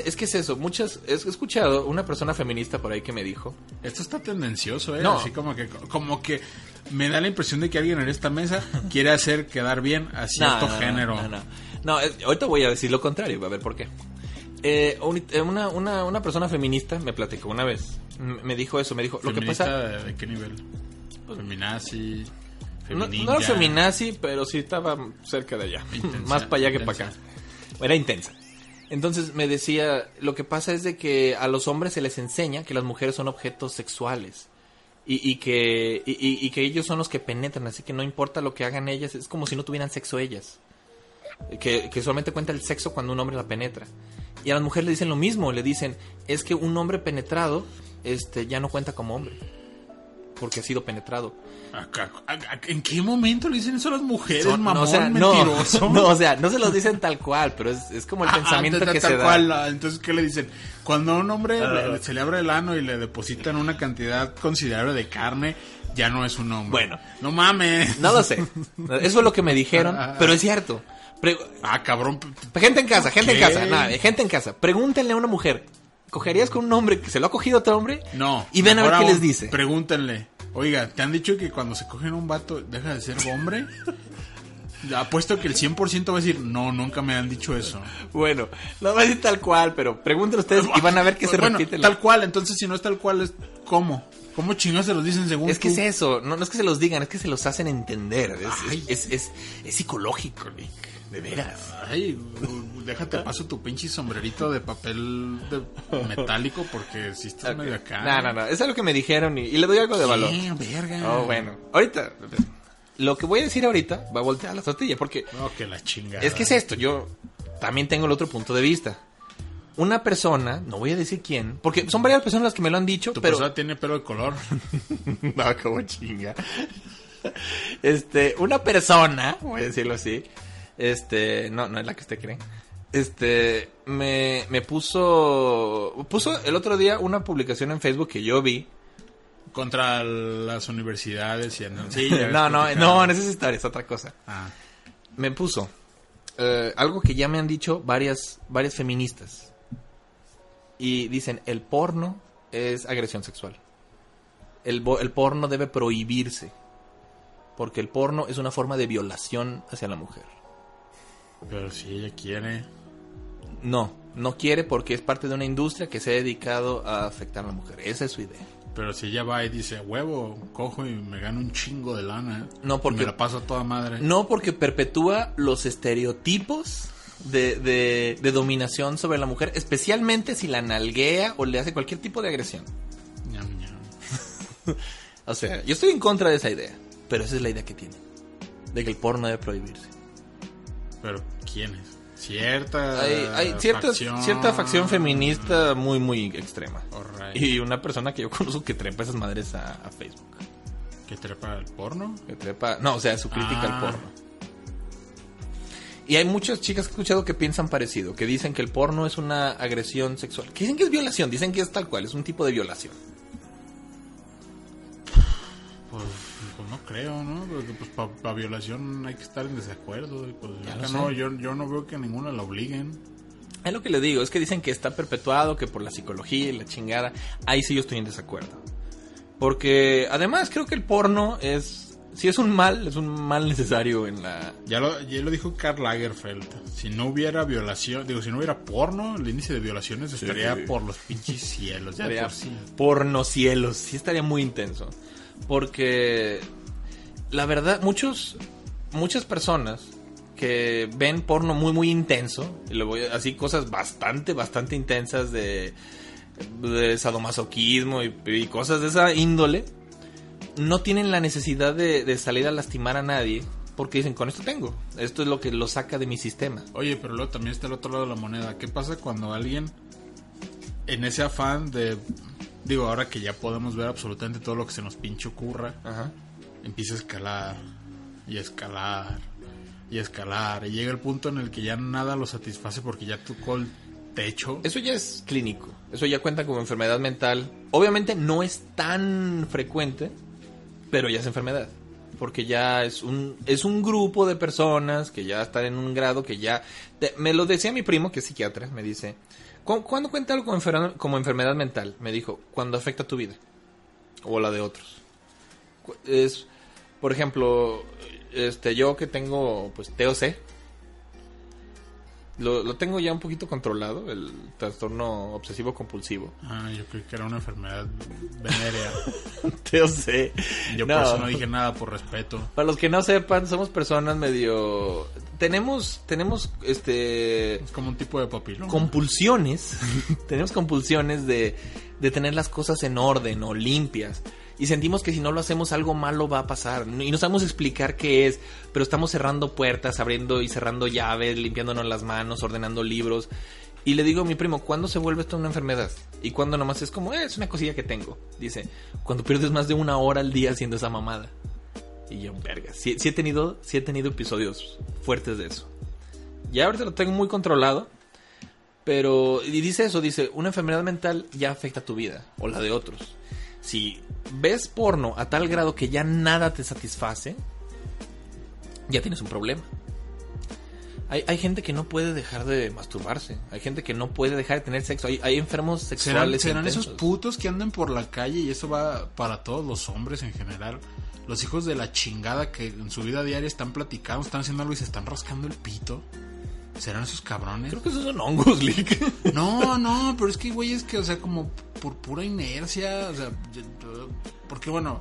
Es que es eso. Muchas. He escuchado una persona feminista por ahí que me dijo. Esto está tendencioso, ¿eh? No. Así como que, como que me da la impresión de que alguien en esta mesa quiere hacer quedar bien a cierto No, no, no, género. No, no. No, es- ahorita voy a decir lo contrario. A ver por qué. Eh, eh, una, una, una persona feminista me platicó una vez. Me dijo eso. Me dijo. Lo que ¿Feminista pasa. de, qué nivel? Feminazi, No, femininja. no era feminazi, pero sí estaba cerca de allá. Más para allá que para acá. Era intensa. Entonces me decía, lo que pasa es de que a los hombres se les enseña que las mujeres son objetos sexuales. Y, que, y que ellos son los que penetran, así que no importa lo que hagan ellas, es como si no tuvieran sexo ellas. que, que solamente cuenta el sexo cuando un hombre la penetra. Y a las mujeres le dicen lo mismo, le dicen, es que un hombre penetrado este, ya no cuenta como hombre, porque ha sido penetrado. ¿En qué momento le dicen eso a las mujeres, Son- mamón, no, o sea, no, mentiroso? no, o sea, no se los dicen tal cual, pero es, es como el Ah, pensamiento que tal se da. cual, ah, Entonces, ¿qué le dicen? Cuando a un hombre Ah. le- se le abre el ano y le depositan una cantidad considerable de carne, ya no es un hombre. Bueno. No mames. No lo sé. Eso es lo que me dijeron, Ah, pero es cierto. Pre- Ah, cabrón. gente en casa, gente en casa, nada, gente en casa. Pregúntenle a una mujer, ¿cogerías con un hombre que se lo ha cogido otro hombre? No. Y ven a ver qué aún, les dice. Pregúntenle. Oiga, ¿te han dicho que cuando se cogen un vato deja de ser hombre? Apuesto que el 100% va a decir, no, nunca me han dicho eso. Bueno, no va a decir tal cual, pero pregúntenle ustedes y van a ver que se Bueno, repite. la- Tal cual, entonces si no es tal cual, es ¿cómo? ¿Cómo chingados se los dicen según Es que tú? es eso, no, no es que se los digan, es que se los hacen entender. Es, Ay. es, es, es psicológico, Nick, de veras. Ay, déjate paso tu pinche sombrerito de papel de metálico porque si estás medio acá. No, no, no, eso es lo que me dijeron y, y le doy algo de valor. ¿Qué? verga. Oh, bueno, ahorita, lo que voy a decir ahorita va a voltear la tortilla, porque No, que la chingada. es que es esto, yo también tengo el otro punto de vista. Una persona, no voy a decir quién, porque son varias personas las que me lo han dicho, Tu pero... persona tiene pelo de color. no, como chinga. Este, una persona, voy a decirlo así, este, no, no es la que usted cree. Este, me, me puso, puso el otro día una publicación en Facebook que yo vi. Contra las universidades y. Sí, ves no, no, no, en esa historia es otra cosa. Ah, Me puso eh, algo que ya me han dicho varias, varias feministas. Y dicen, el porno es agresión sexual. El, el porno debe prohibirse. Porque el porno es una forma de violación hacia la mujer. Pero si ella quiere... No, no quiere porque es parte de una industria que se ha dedicado a afectar a la mujer. Esa es su idea. Pero si ella va y dice, huevo, cojo y me gano un chingo de lana. No, porque- y me la paso a toda madre. No porque perpetúa los estereotipos de, de- de dominación sobre la mujer, especialmente si la nalguea o le hace cualquier tipo de agresión. Ñam, ñam. O sea, yo estoy en contra de esa idea, pero esa es la idea que tiene. De que el porno debe prohibirse. Pero ¿quiénes? Cierta Hay, hay cierta, facción. cierta facción feminista muy, muy extrema. Y una persona que yo conozco que trepa esas madres a, a Facebook. ¿Que trepa el porno? Que trepa, no, o sea, su crítica Ah. al porno. Y hay muchas chicas que he escuchado que piensan parecido, que dicen que el porno es una agresión sexual. Que dicen que es violación, dicen que es tal cual, es un tipo de violación. Pues, pues no creo, ¿no? Porque pues para violación hay que estar en desacuerdo. pues, acá no, yo, yo no veo que ninguna la obliguen. Es lo que le digo, es que dicen que está perpetuado, que por la psicología y la chingada. Ahí sí yo estoy en desacuerdo. Porque además creo que el porno es, si es un mal, es un mal necesario en la... Ya lo, ya lo dijo Karl Lagerfeld. Si no hubiera violación, digo, si no hubiera porno, el índice de violaciones estaría sí. por los pinches cielos. Ya Estaría por cielos, sí estaría muy intenso. Porque la verdad, muchos, muchas personas que ven porno muy, muy intenso, y le voy así cosas bastante, bastante intensas de, de sadomasoquismo y, y cosas de esa índole, no tienen la necesidad de, de salir a lastimar a nadie. Porque dicen, con esto tengo. Esto es lo que lo saca de mi sistema. Oye, pero luego también está el otro lado de la moneda. ¿Qué pasa cuando alguien, en ese afán de, digo, ahora que ya podemos ver absolutamente todo lo que se nos pinche ocurra, Ajá. empieza a escalar y a escalar y a escalar y llega el punto en el que ya nada lo satisface porque ya tocó el techo. Eso ya es clínico. Eso ya cuenta como enfermedad mental. Obviamente no es tan frecuente, pero ya es enfermedad. Porque ya es un, es un grupo de personas que ya están en un grado que ya... te- me lo decía mi primo, que es psiquiatra, me dice, "¿Cu- ¿cuándo cuenta algo como enfermedad, mental? Me dijo, cuando afecta tu vida. O la de otros. Es, por ejemplo, este, yo que tengo, pues, TOC, lo, lo tengo ya un poquito controlado, el trastorno obsesivo compulsivo. Ah, yo creí que era una enfermedad venérea. Yo No. por eso no dije nada por respeto. Para los que no sepan, somos personas medio... Tenemos, tenemos, este... Es como un tipo de papiloma. compulsiones, tenemos compulsiones de, de tener las cosas en orden o limpias. Y sentimos que si no lo hacemos algo malo va a pasar y no sabemos explicar qué es, pero estamos cerrando puertas, abriendo y cerrando llaves, limpiándonos las manos, ordenando libros. Y le digo a mi primo, ¿cuándo se vuelve esto una enfermedad? Y cuando nomás es como, eh, es una cosilla que tengo. Dice, cuando pierdes más de una hora al día haciendo esa mamada. Y yo, verga, sí, sí he tenido, sí he tenido episodios fuertes de eso. Ya ahorita lo tengo muy controlado. Pero, y dice eso, dice, una enfermedad mental ya afecta tu vida o la de otros. Si ves porno a tal grado que ya nada te satisface, ya tienes un problema. Hay, hay gente que no puede dejar de masturbarse. Hay gente que no puede dejar de tener sexo. Hay, hay enfermos ¿Serán, sexuales. serán esos intensos. putos que andan por la calle y eso va para todos los hombres en general? Los hijos de la chingada que en su vida diaria están platicando, están haciendo algo y se están rascando el pito. ¿Serán esos cabrones? Creo que esos son hongos, Lick. No, no, pero es que, güey, es que, o sea, como por pura inercia, o sea, porque bueno,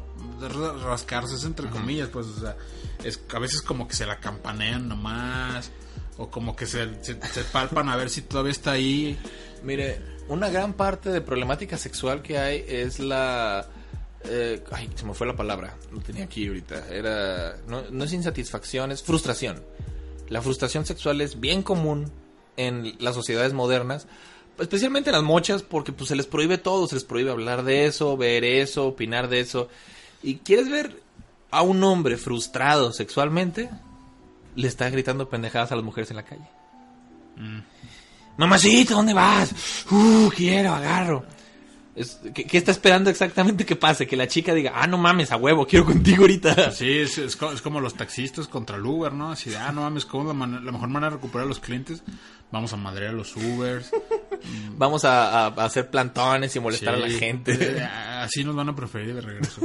rascarse es entre comillas, pues, o sea, es a veces como que se la campanean nomás, o como que se, se, se palpan a ver si todavía está ahí. Mire, una gran parte de problemática sexual que hay es la... eh, ay, se me fue la palabra. Lo tenía aquí ahorita. Era... No, no es insatisfacción, es frustración. La frustración sexual es bien común en las sociedades modernas. Especialmente en las mochas, porque pues se les prohíbe todo. Se les prohíbe hablar de eso, ver eso, opinar de eso. Y quieres ver a un hombre frustrado sexualmente, le está gritando pendejadas a las mujeres en la calle. Mamacita, ¿dónde vas? Uh, quiero, agarro. Es- ¿qué, qué está esperando exactamente que pase? Que la chica diga, ah, no mames, a huevo, quiero contigo ahorita. Sí, es, es es como los taxistas contra el Uber, ¿no? Así de, ah, no mames, ¿cómo es la, man- la mejor manera de recuperar a los clientes? Vamos a madrear a los Ubers. Vamos a, a- a hacer plantones y molestar a la gente. eh, Así nos van a preferir de regreso.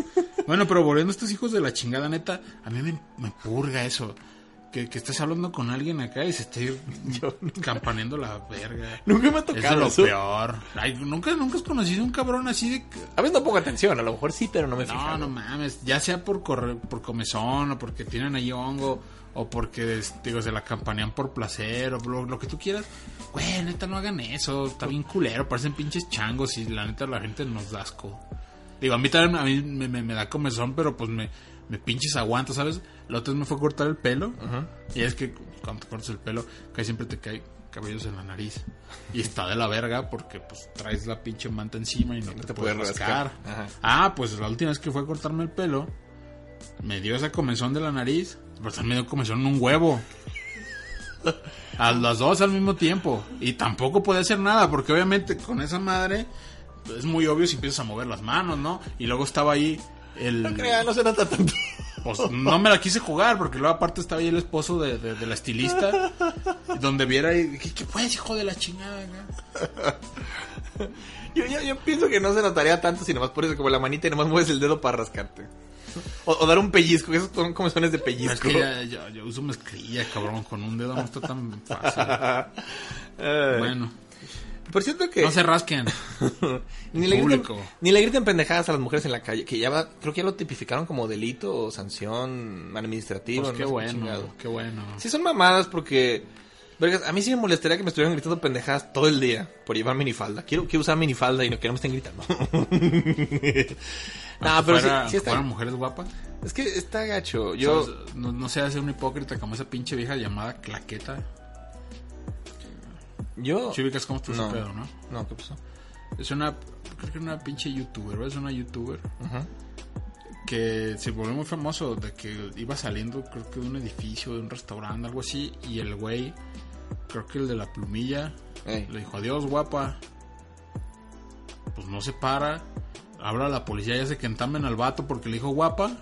bueno, pero volviendo a estos hijos de la chingada neta, a mí me, me purga eso. Que, que estés hablando con alguien acá y se esté campaneando la verga. Nunca me ha Es de tocado lo eso. peor. Ay, ¿nunca, nunca has conocido un cabrón así de... A veces no pongo atención, a lo mejor sí, pero no me fijo. No, no mames. Ya sea por corre- por comezón o porque tienen ahí hongo o porque es- digo, se la campanean por placer o lo, lo que tú quieras. Güey, neta, no hagan eso. Está bien culero. Parecen pinches changos y la neta la gente nos da asco. Digo, a mí también a mí me, me- me da comezón, pero pues me, me pinches aguanto, ¿sabes? La otra vez me fue a cortar el pelo. Y es que cuando te cortas el pelo, casi siempre te cae cabellos en la nariz. Y está de la verga porque pues traes la pinche manta encima y no te, te puedes puedes rascar. Ah, pues la última vez que fue a cortarme el pelo, me dio esa comezón de la nariz, pero también me dio comezón en un huevo. A las dos al mismo tiempo. Y tampoco puede hacer nada, porque obviamente con esa madre pues, es muy obvio si empiezas a mover las manos, ¿no? Y luego estaba ahí el... No crea, no se nota tanto. Pues no me la quise jugar, porque luego aparte estaba ahí el esposo de, de- de la estilista, donde viera y dije, ¿qué puedes, hijo de la chingada? acá?" Yo, yo, yo pienso que no se notaría tanto si nomás pones como la manita y nomás mueves el dedo para rascarte. O, o dar un pellizco, esos son comezones de Pero pellizco. es que ya, ya- yo uso mezclilla, cabrón, con un dedo no está tan fácil. Bueno, Por cierto que... no se rasquen. Ni le, griten, ni le griten pendejadas a las mujeres en la calle, que ya va, creo que ya lo tipificaron como delito o sanción administrativa. Pues qué bueno, chingado. qué bueno. Sí son mamadas porque, vergas, a mí sí me molestaría que me estuvieran gritando pendejadas todo el día por llevar minifalda. Quiero, quiero usar minifalda y no que no me estén gritando. no, pero fuera- sí, sí está, mujeres guapas. es que está gacho. Yo, no, no se hace un hipócrita como esa pinche vieja llamada Claqueta. Yo, Si ubicas cómo está ese no, pedo, ¿no? no, ¿qué pasó? Es una, creo que una pinche youtuber, ¿ves? Es una youtuber Ajá. que se volvió muy famoso de que iba saliendo, creo que de un edificio, de un restaurante, algo así, y el güey, creo que el de la plumilla, Ey. le dijo, adiós, guapa. Pues no se para, habla la policía y hace que entamen al vato porque le dijo guapa,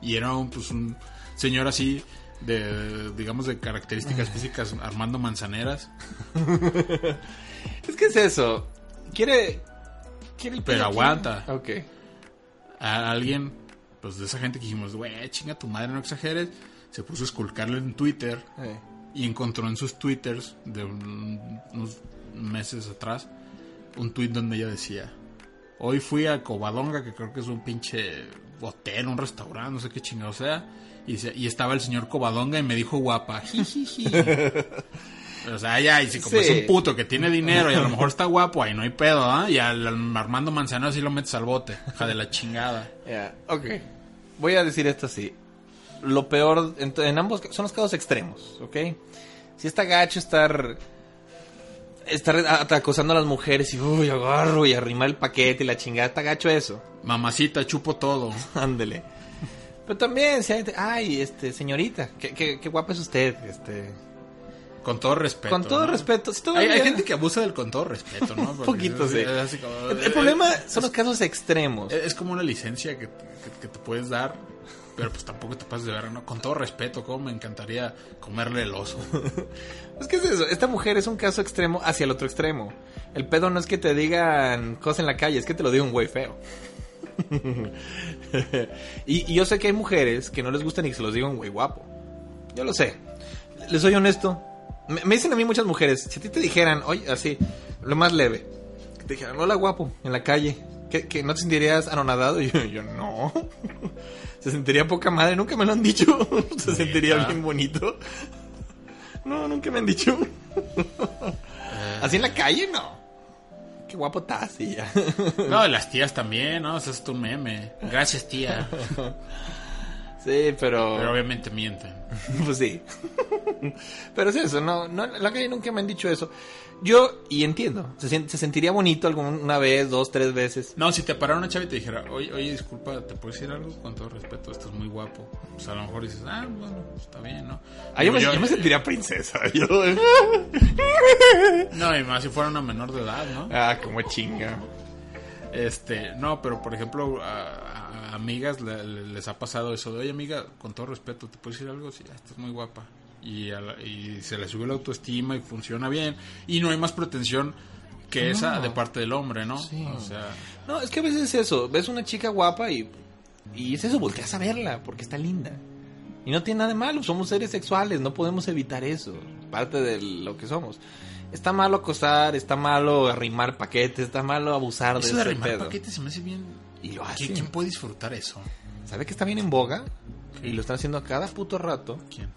y era un, pues, un señor así, de, digamos, de características físicas, Armando Manzaneras. Es que es eso. Quiere, quiere el Pero aguanta. Ok. a alguien, pues de esa gente que dijimos, güey, chinga tu madre, no exageres, se puso a esculcarle en Twitter Ey. y encontró en sus twitters de un- unos meses atrás un tweet donde ella decía, hoy fui a Covadonga, que creo que es un pinche hotel, un restaurante, no sé qué chingado sea, y, dice- y estaba el señor Covadonga y me dijo guapa, jijiji. O sea, ya, y si como Sí. es un puto que tiene dinero y a lo mejor está guapo, ahí no hay pedo, ¿ah? Y al, al Armando Manzano sí lo metes al bote. Hija de la chingada. Ya, ok. Voy a decir esto así. Lo peor, en, en ambos son los casos extremos, ¿ok? Si está gacho estar estar acosando a las mujeres y uy, agarro y arrimar el paquete y la chingada, está gacho eso. Mamacita, chupo todo. Ándele. Pero también, si hay, ay, este, señorita, qué, qué, qué guapa es usted, este. Con todo respeto. Con todo ¿no? respeto. Si Hay, todavía- hay gente que abusa del con todo respeto, ¿no? Un poquito, es- sí. es así como- El, el problema son los casos extremos. Es, es como una licencia que, que- que te puedes dar, pero pues tampoco te pases de ver, ¿no? Con todo respeto, como me encantaría comerle el oso. Es que es eso, esta mujer es un caso extremo hacia el otro extremo. El pedo no es que te digan cosas en la calle, es que te lo diga un güey feo. y, y yo sé que hay mujeres que no les gusta ni que se los diga un güey guapo. Yo lo sé. Les soy honesto. Me, me dicen a mí muchas mujeres, si a ti te dijeran, oye, así, lo más leve, que te dijeran, hola guapo, en la calle, que, que no te sentirías anonadado. Y yo, yo no. Se sentiría poca madre, nunca me lo han dicho. Se sentiría bien bonito. No, nunca me han dicho. Así en la calle, no. Qué guapo estás y ya. No, las tías también, ¿no? O sea, es tu meme. Gracias, tía. Sí, pero... Pero obviamente mienten. Pues sí. Pero es eso, no, no, en la calle nunca me han dicho eso. Yo, y entiendo, se, se sentiría bonito alguna vez, dos, tres veces. No, si te parara una chava y te dijera, oye, oye, disculpa, ¿te puedo decir algo? Con todo respeto, estás muy guapo. Pues a lo mejor dices, ah, bueno, está bien, ¿no? Ah, yo, me, Digo, yo me sentiría princesa. Yo, No, y más si fuera una menor de edad, ¿no? ah, como chinga. Este, no, pero por ejemplo, a, a amigas le- le- les ha pasado eso de, oye amiga, con todo respeto, ¿te puedo decir algo? Sí, ah, estás muy guapa. Y, a la- y se le sube la autoestima y funciona bien. Y no hay más pretensión que esa de parte del hombre, ¿no? O sea, No, es que a veces es eso. Ves una chica guapa y, y es eso, volteas a verla porque está linda. Y no tiene nada de malo, somos seres sexuales, no podemos evitar eso. Parte de lo que somos. Está malo acosar, está malo arrimar paquetes, está malo abusar de eso de ese arrimar pedo. paquetes se me hace bien. Y lo ¿Qui- hacen. ¿Quién puede disfrutar eso? ¿Sabe que está bien en boga? Y lo están haciendo a cada puto rato. ¿Quién?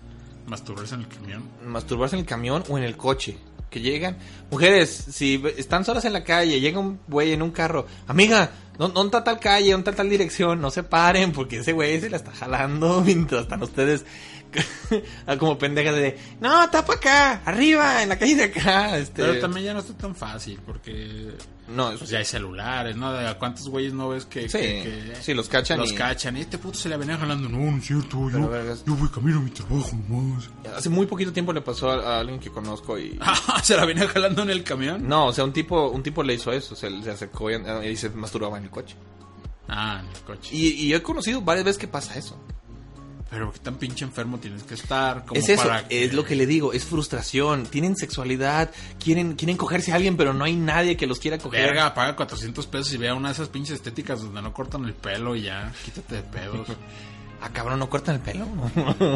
¿Masturbarse en el camión? Masturbarse en el camión o en el coche. Que llegan. Mujeres, si están solas en la calle, llega un güey en un carro. Amiga, ¿dó- ¿dónde está tal calle? ¿Dónde está tal dirección? No se paren porque ese güey se la está jalando mientras están ustedes como pendejas de... No, para acá, arriba, en la calle de acá. Este... Pero también ya no está tan fácil porque No, eso pues ya hay celulares, ¿no? ¿A cuántos güeyes no ves que, Sí, que- que- sí, los cachan Los y- cachan. Y este puto se la venía jalando. No, no es cierto. Pero, Yo, vergas. yo voy camino a mi trabajo nomás. Hace muy poquito tiempo le pasó a, a alguien que conozco y... ¿Se la venía jalando en el camión? No, o sea, un tipo, un tipo le hizo eso, se, se acercó y, y se masturbaba en el coche. Ah, en el coche. Y, y yo he conocido varias veces que pasa eso. Pero qué tan pinche enfermo tienes que estar. Como Es eso, para es lo que le digo, es frustración. Tienen sexualidad, quieren, quieren cogerse a alguien, pero no hay nadie que los quiera coger. Verga, paga 400 pesos y vea una de esas pinches estéticas donde no cortan el pelo y ya, quítate de pedos. Ah, cabrón, ¿no cortan el pelo?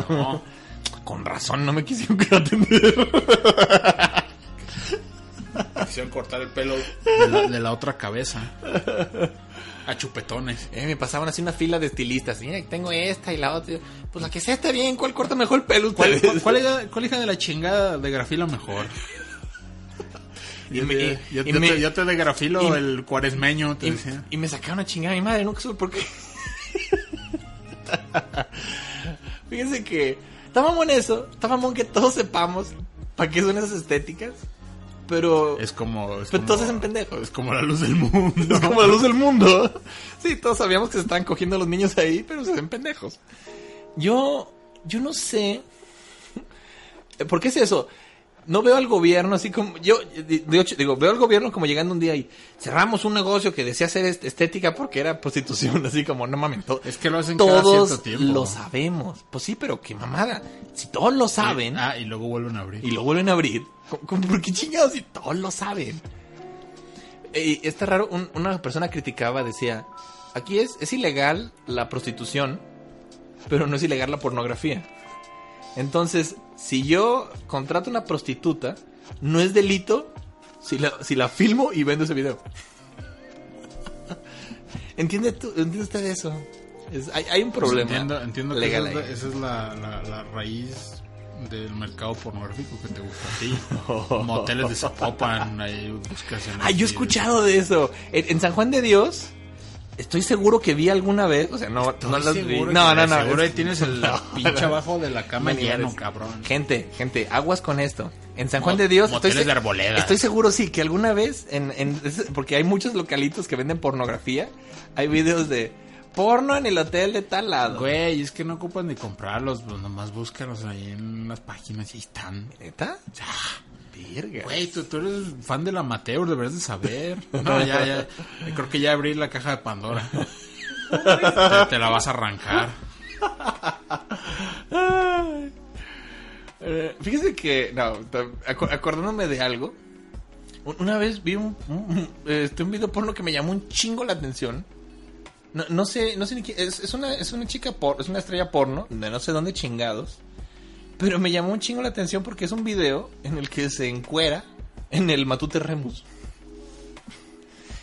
No. Con razón, no me quisieron atender. Quisieron cortar el pelo de la, de la otra cabeza. A chupetones. Eh, me pasaban así una fila de estilistas. Mira, tengo esta y la otra. Pues la que sea está bien, ¿cuál corta mejor el pelo ¿Cuál, cuál, cuál hija, cuál hija de la chingada de grafilo mejor? Y Yo me- te- yo, y yo me- te, yo te de grafilo y- el cuaresmeño, te Y, decía. y me sacaron a chingar a mi madre, nunca supe por qué. Fíjense que está mamón eso, está mamón que todos sepamos para qué son esas estéticas, pero Es como... Es pero como- todos hacen pendejos. Es como la luz del mundo. Es como la luz del mundo. Sí, todos sabíamos que se estaban cogiendo a los niños ahí, pero se ven pendejos. Yo, yo no sé. ¿Por qué es eso? No veo al gobierno así como. Yo, digo, veo al gobierno como llegando un día y cerramos un negocio que decía hacer est- estética porque era prostitución, así como, no mames. to- Es que lo hacen cada todos cierto tiempo. lo sabemos. Pues sí, pero qué mamada. Si todos lo saben Ah, y luego vuelven a abrir. y lo vuelven a abrir. ¿Cómo- cómo- ¿Por qué chingados? Si todos lo saben. Y está raro, un- una persona criticaba, decía, aquí es, es ilegal la prostitución, pero no es ilegal la pornografía. Entonces, si yo contrato una prostituta, no es delito si la, si la filmo y vendo ese video. ¿Entiende, tú, ¿entiende usted eso? Es- hay, hay un Pues problema entiendo entiendo que esa es, la, ahí. esa es la, la- la raíz del mercado pornográfico que te gusta a ti. Moteles de Zapopan, ahí buscas en Ay, yo he escuchado de eso. En, en San Juan de Dios, estoy seguro que vi alguna vez. O sea, no, Estoy no las vi. No, no, no. Seguro ahí tienes el No, pinche abajo de la cama lleno, cabrón. Gente, gente, aguas con esto. En San Juan Mo- de Dios. se- de arboleda. Estoy seguro, sí, que alguna vez, en, en- porque hay muchos localitos que venden pornografía, hay videos de porno en el hotel de tal lado. Güey, es que no ocupan ni comprarlos, pues nomás búscalos ahí en las páginas y están. ¿Neta? Verga. Güey, tú, tú eres fan del amateur, deberías de saber. No, ya, ya. Creo que ya abrí la caja de Pandora. te, te la vas a arrancar. Eh, fíjese que, no, aco- acordándome de algo, un- una vez vi un, un, este, un video porno que me llamó un chingo la atención. No, no sé, no sé ni quién, es, es una, es una chica por, es una estrella porno, de no sé dónde chingados, pero me llamó un chingo la atención porque es un video en el que se encuera en el Matute Remus.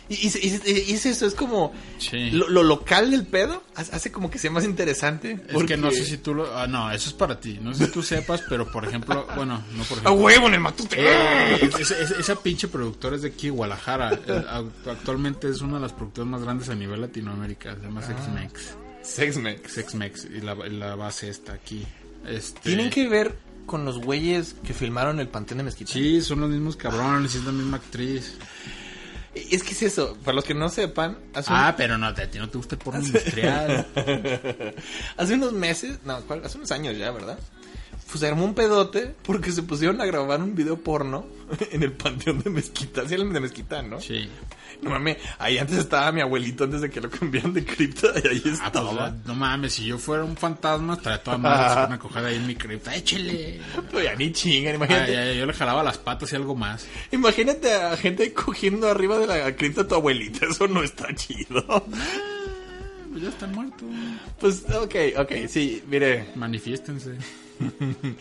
Y, y- y- y es eso, es como Sí. lo, lo local del pedo hace como que sea más interesante. Es que no sé si tú lo... Ah, no, eso es para ti. No sé si tú sepas, pero por ejemplo... Bueno, no por ¡A ejemplo. huevo en el matute! Eh, esa, pinche productora es de aquí, Guadalajara. Eh, Actualmente es una de las productoras más grandes a nivel Latinoamérica. Se llama Sexmex. Sexmex. Sexmex. Y la, y la base está aquí. Este, Tienen que ver con los güeyes que filmaron el Panteón de Mezquita. Sí, son los mismos cabrones. y Es la misma actriz. Es que es eso, para los que no sepan, hace, un- Ah, pero no, a ti no te gusta el porno industrial. hace unos meses, no, ¿cuál? hace unos años ya, ¿verdad? Pues se armó un pedote porque se pusieron a grabar un video porno en el Panteón de Mezquita. Sí, el de Mezquita, ¿no? Sí. No mames, ahí antes estaba mi abuelito antes de que lo cambiaran de cripta y ahí Ah, pues, estaba. no mames, si yo fuera un fantasma, estaría toda madre una cogida ahí en mi cripta. ¡Échele! Pero ya ni chingan, Ah, imagínate. ya, ya, yo le jalaba las patas y algo más. Imagínate a gente cogiendo arriba de la cripta de tu abuelita, eso no está chido. Pues ya están muertos. Pues, ok, ok, sí, mire. Manifiéstense.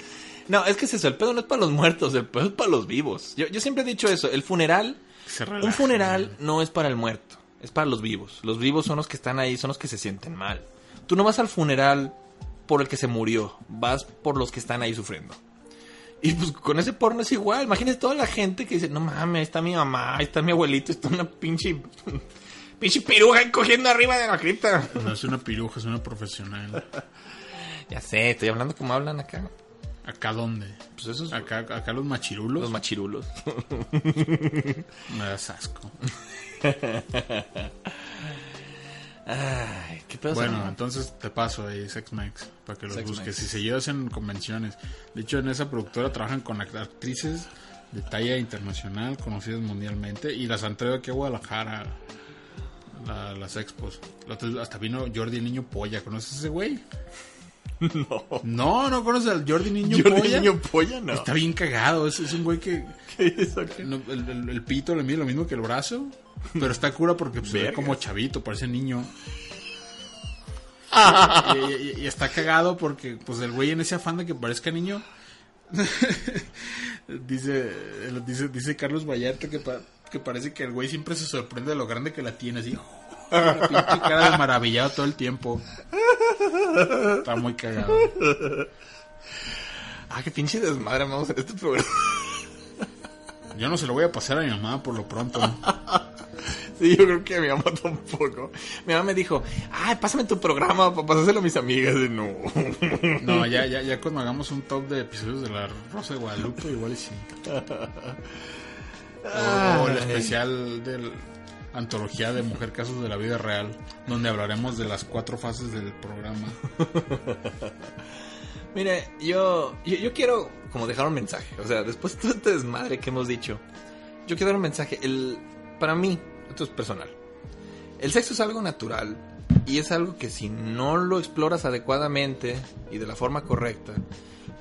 No, es que es eso, el pedo no es para los muertos, el pedo es para los vivos. Yo, yo siempre he dicho eso, el funeral, Se un funeral no es para el muerto, es para los vivos. Los vivos son los que están ahí, son los que se sienten mal. Tú no vas al funeral por el que se murió, vas por los que están ahí sufriendo. Y pues con ese porno es igual, imagínate toda la gente que dice, no mames, ahí está mi mamá, ahí está mi abuelito, está una pinche... Pinche piruja cogiendo arriba de la cripta. No es una piruja, es una profesional. Ya sé, estoy hablando como hablan acá. ¿Acá dónde? Pues eso es Acá, acá los machirulos. los machirulos. Me das asco. Ay, qué pedo. Bueno, entonces te paso ahí Sexmex para que los busques. Si se llevas en convenciones. De hecho, en esa productora trabajan con act- actrices de talla internacional, conocidas mundialmente, y las han traído aquí a Guadalajara. a las expos. Hasta vino Jordi el Niño Polla. ¿Conoces ese güey? No. No, no conoces al Jordi Niño Yo Polla. niño polla, no. Está bien cagado. Es, es un güey que ¿Qué no, el, el- el pito le mide lo mismo que el brazo. Pero está cura porque pues, se ve como chavito, parece niño. y, y- y está cagado porque pues el güey en ese afán de que parezca niño dice, dice dice Carlos Vallarta que, pa- que parece que el güey siempre se sorprende de lo grande que la tiene así pinche cara de maravillado todo el tiempo está muy cagado Ah, qué pinche desmadre vamos en este programa. yo no se lo voy a pasar a mi mamá por lo pronto Sí, yo creo que a mi mamá tampoco. Mi mamá me dijo, ay, pásame tu programa para pasárselo a mis amigas. Y no. no ya ya ya cuando hagamos un top de episodios de la Rosa de Guadalupe igual y sí o, o el especial de antología de Mujer Casos de la Vida Real, donde hablaremos de las cuatro fases del programa. Mire, yo, yo, quiero como dejar un mensaje. O sea, después de todo este desmadre que hemos dicho, yo quiero dar un mensaje. El, para mí, esto es personal. El sexo es algo natural y es algo que si no lo exploras adecuadamente y de la forma correcta,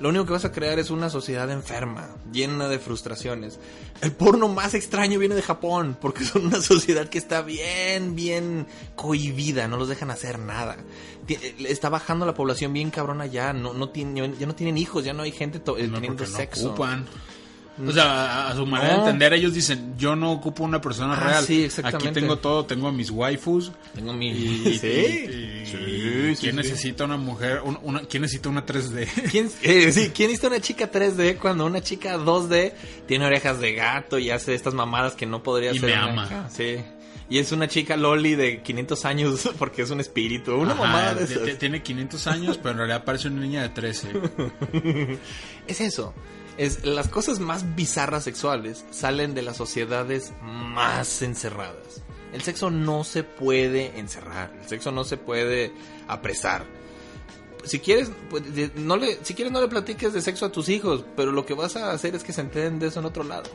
lo único que vas a crear es una sociedad enferma, llena de frustraciones. El porno más extraño viene de Japón, porque son una sociedad que está bien, bien cohibida, no los dejan hacer nada. Está bajando la población bien cabrona ya, no, no tiene, ya no tienen hijos, ya no hay gente No, teniendo no sexo. ocupan. O sea, a, a su manera de No. entender, ellos dicen, yo no ocupo una persona Ah, real. sí, exactamente. Aquí tengo todo, tengo a mis waifus. Tengo mi... Y, sí. y- y- Sí, y- sí, ¿Quién sí. necesita una mujer? un- una, ¿Quién necesita una 3D? ¿Quién, eh, sí, ¿quién hizo una chica 3D cuando una chica 2D tiene orejas de gato y hace estas mamadas que no podría Y hacer? me una- ama. Sí. Y es una chica loli de 500 años porque es un espíritu. Una Ajá, mamada de esas. Tiene 500 años, pero en realidad parece una niña de 13. Es eso. Es las cosas más bizarras sexuales salen de las sociedades más encerradas. El sexo no se puede encerrar, el sexo no se puede apresar. Si quieres, pues, no le, si quieres no le platiques de sexo a tus hijos, pero lo que vas a hacer es que se enteren de eso en otro lado.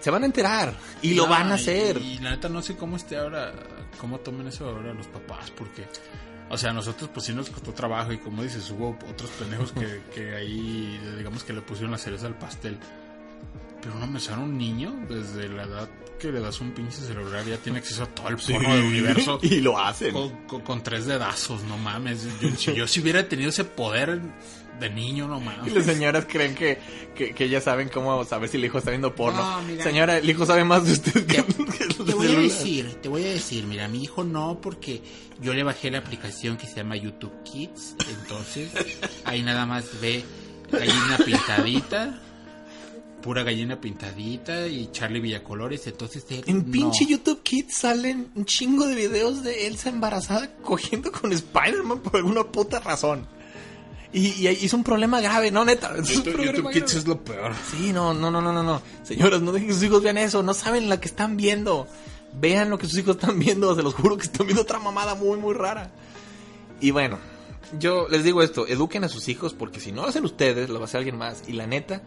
Se van a enterar y lo van a y- hacer. Y, la neta no sé cómo esté ahora, cómo tomen eso ahora los papás, porque, o sea, a nosotros pues sí nos costó trabajo y como dices, hubo otros pendejos que, que ahí, digamos que le pusieron la cereza al pastel. Pero no me un niño desde la edad que le das un pinche celular ya tiene acceso a todo el porno del universo. y lo hacen. Con, con- con tres dedazos, no mames. Yo, si yo si hubiera tenido ese poder de niño, no Y mames. las señoras creen que, que, que ya saben cómo saber si el hijo está viendo porno. No, mira. Señora, el hijo sabe más de usted que, que el Te voy a decir, te voy a decir, mira, mi hijo no, porque yo le bajé la aplicación que se llama YouTube Kids, entonces ahí nada más ve gallina pintadita, pura gallina pintadita y Charlie Villacolores, entonces él En no. pinche YouTube Kids salen un chingo de videos de Elsa embarazada cogiendo con Spider-Man por alguna puta razón. Y, y es un problema grave, no, neta. es un YouTube, problema YouTube Kids grave. es lo peor. Sí, no, no, no, no, no, no. Señoras, no dejen que sus hijos vean eso. No saben la que están viendo. Vean lo que sus hijos están viendo. Se los juro que están viendo otra mamada muy, muy rara. Y bueno, yo les digo esto. Eduquen a sus hijos porque si no lo hacen ustedes, lo va a hacer alguien más. Y la neta,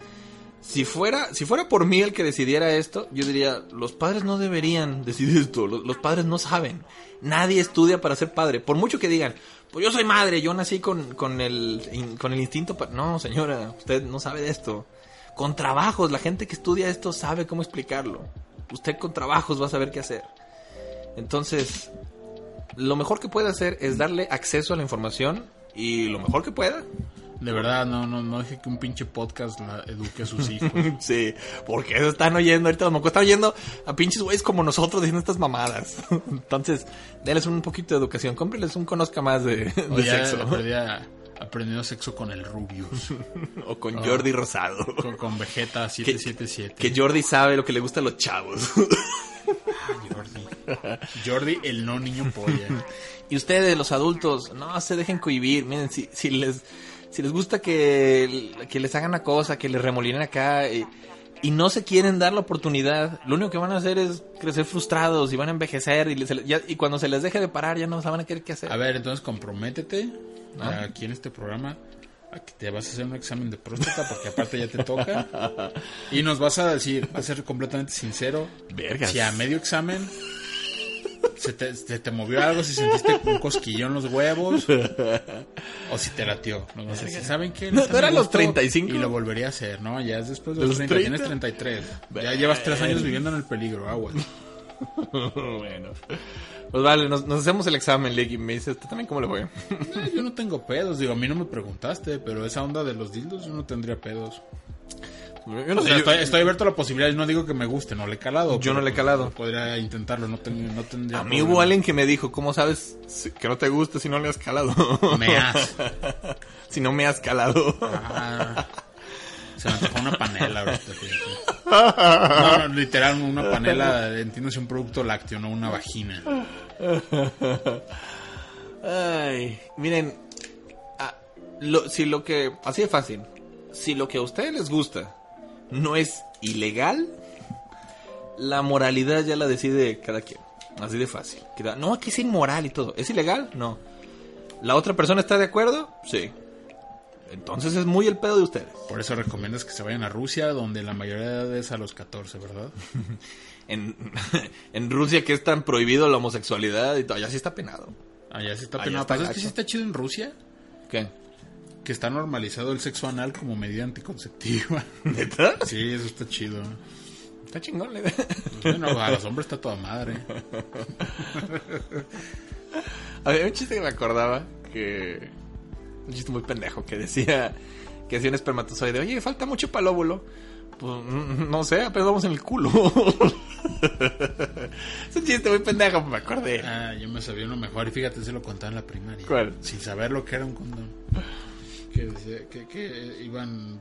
si fuera, si fuera por mí el que decidiera esto, yo diría, los padres no deberían decidir esto. Los, padres no saben. Nadie estudia para ser padre. Por mucho que digan, pues yo soy madre, yo nací con, con, el, con el instinto para... No, señora, usted no sabe de esto. Con trabajos, la gente que estudia esto sabe cómo explicarlo. Usted con trabajos va a saber qué hacer. Entonces, lo mejor que puede hacer es darle acceso a la información y lo mejor que pueda. De verdad, no, no, no deje que un pinche podcast la eduque a sus hijos. Sí, porque eso están oyendo ahorita mocos están oyendo a pinches güeyes como nosotros diciendo estas mamadas. Entonces, denles un poquito de educación, cómprenles un conozca más de, de O ya sexo. perdía aprendiendo sexo con el Rubius. O con Jordi Rosado. con, con Vegeta 777. Que Jordi sabe lo que le gusta a los chavos. Jordi. Jordi, el no niño polla. y ustedes, los adultos, no se dejen cohibir. Miren, si, si les si les gusta que, que les hagan una cosa, que les remolinen acá y, y no se quieren dar la oportunidad, lo único que van a hacer es crecer frustrados y van a envejecer y, les- ya- y cuando se les deje de parar ya no saben a qué qué hacer. A ver, entonces comprométete aquí en este programa a que te vas a hacer un examen de próstata porque aparte ya te toca. Y nos vas a decir, vas a ser completamente sincero, Vergas. si a medio examen se te, se te movió algo, si sentiste un cosquillón en los huevos o si te latió. Vas a decir, ¿saben qué? No, ¿no eran los gustó 35? Y lo volvería a hacer, ¿no? Ya es después de ¿De los los 30, 30? tienes 33. Ya llevas tres años viviendo en el peligro, aguas. bueno. Pues vale, nos, nos hacemos el examen, Lick, y me dices, ¿tú también cómo le fue? Yo no tengo pedos, digo, a mí no me preguntaste, pero esa onda de los dildos yo no tendría pedos. Yo no O sé, sea, yo- estoy, estoy abierto a la posibilidad no digo que me guste, no le he calado. Yo no le he calado. pues, Podría intentarlo, no, ten- no tendría A mí problema. hubo alguien que me dijo, ¿cómo sabes que no te gusta si no le has calado? Me has. si no me has calado. Ah, se me antojó una panela ahorita. No, no, literal, una panela, entiendo, un producto lácteo, no una vagina. Ay, miren, ah, lo- si lo que, así de fácil, si lo que a ustedes les gusta no es ilegal, la moralidad ya la decide cada quien. Así de fácil. No, aquí es inmoral y todo. ¿Es ilegal? No. ¿La otra persona está de acuerdo? Sí. Entonces es muy el pedo de ustedes. Por eso recomiendas que se vayan a Rusia, donde la mayoría de edad es a los 14, ¿verdad? En, en Rusia que es tan prohibido la homosexualidad y todo, allá sí está penado. Allá sí está Allá penado. está ¿Sabes que gacho. sí está chido en Rusia? ¿Qué? Que está normalizado el sexo anal como medida anticonceptiva. ¿Neta? Sí, eso está chido. Está chingón la idea. Bueno, a los hombres está toda madre. Había un chiste que me acordaba que. Un chiste muy pendejo que decía que hacía un espermatozoide, oye, falta mucho para el óvulo. Pues mm, no sé, apenas vamos en el culo. es un chiste muy pendejo, me acordé. Ah, yo me sabía uno mejor y fíjate, se lo contaba en la primaria. ¿Cuál? Sin saber lo que era un condón. Que, que, que iban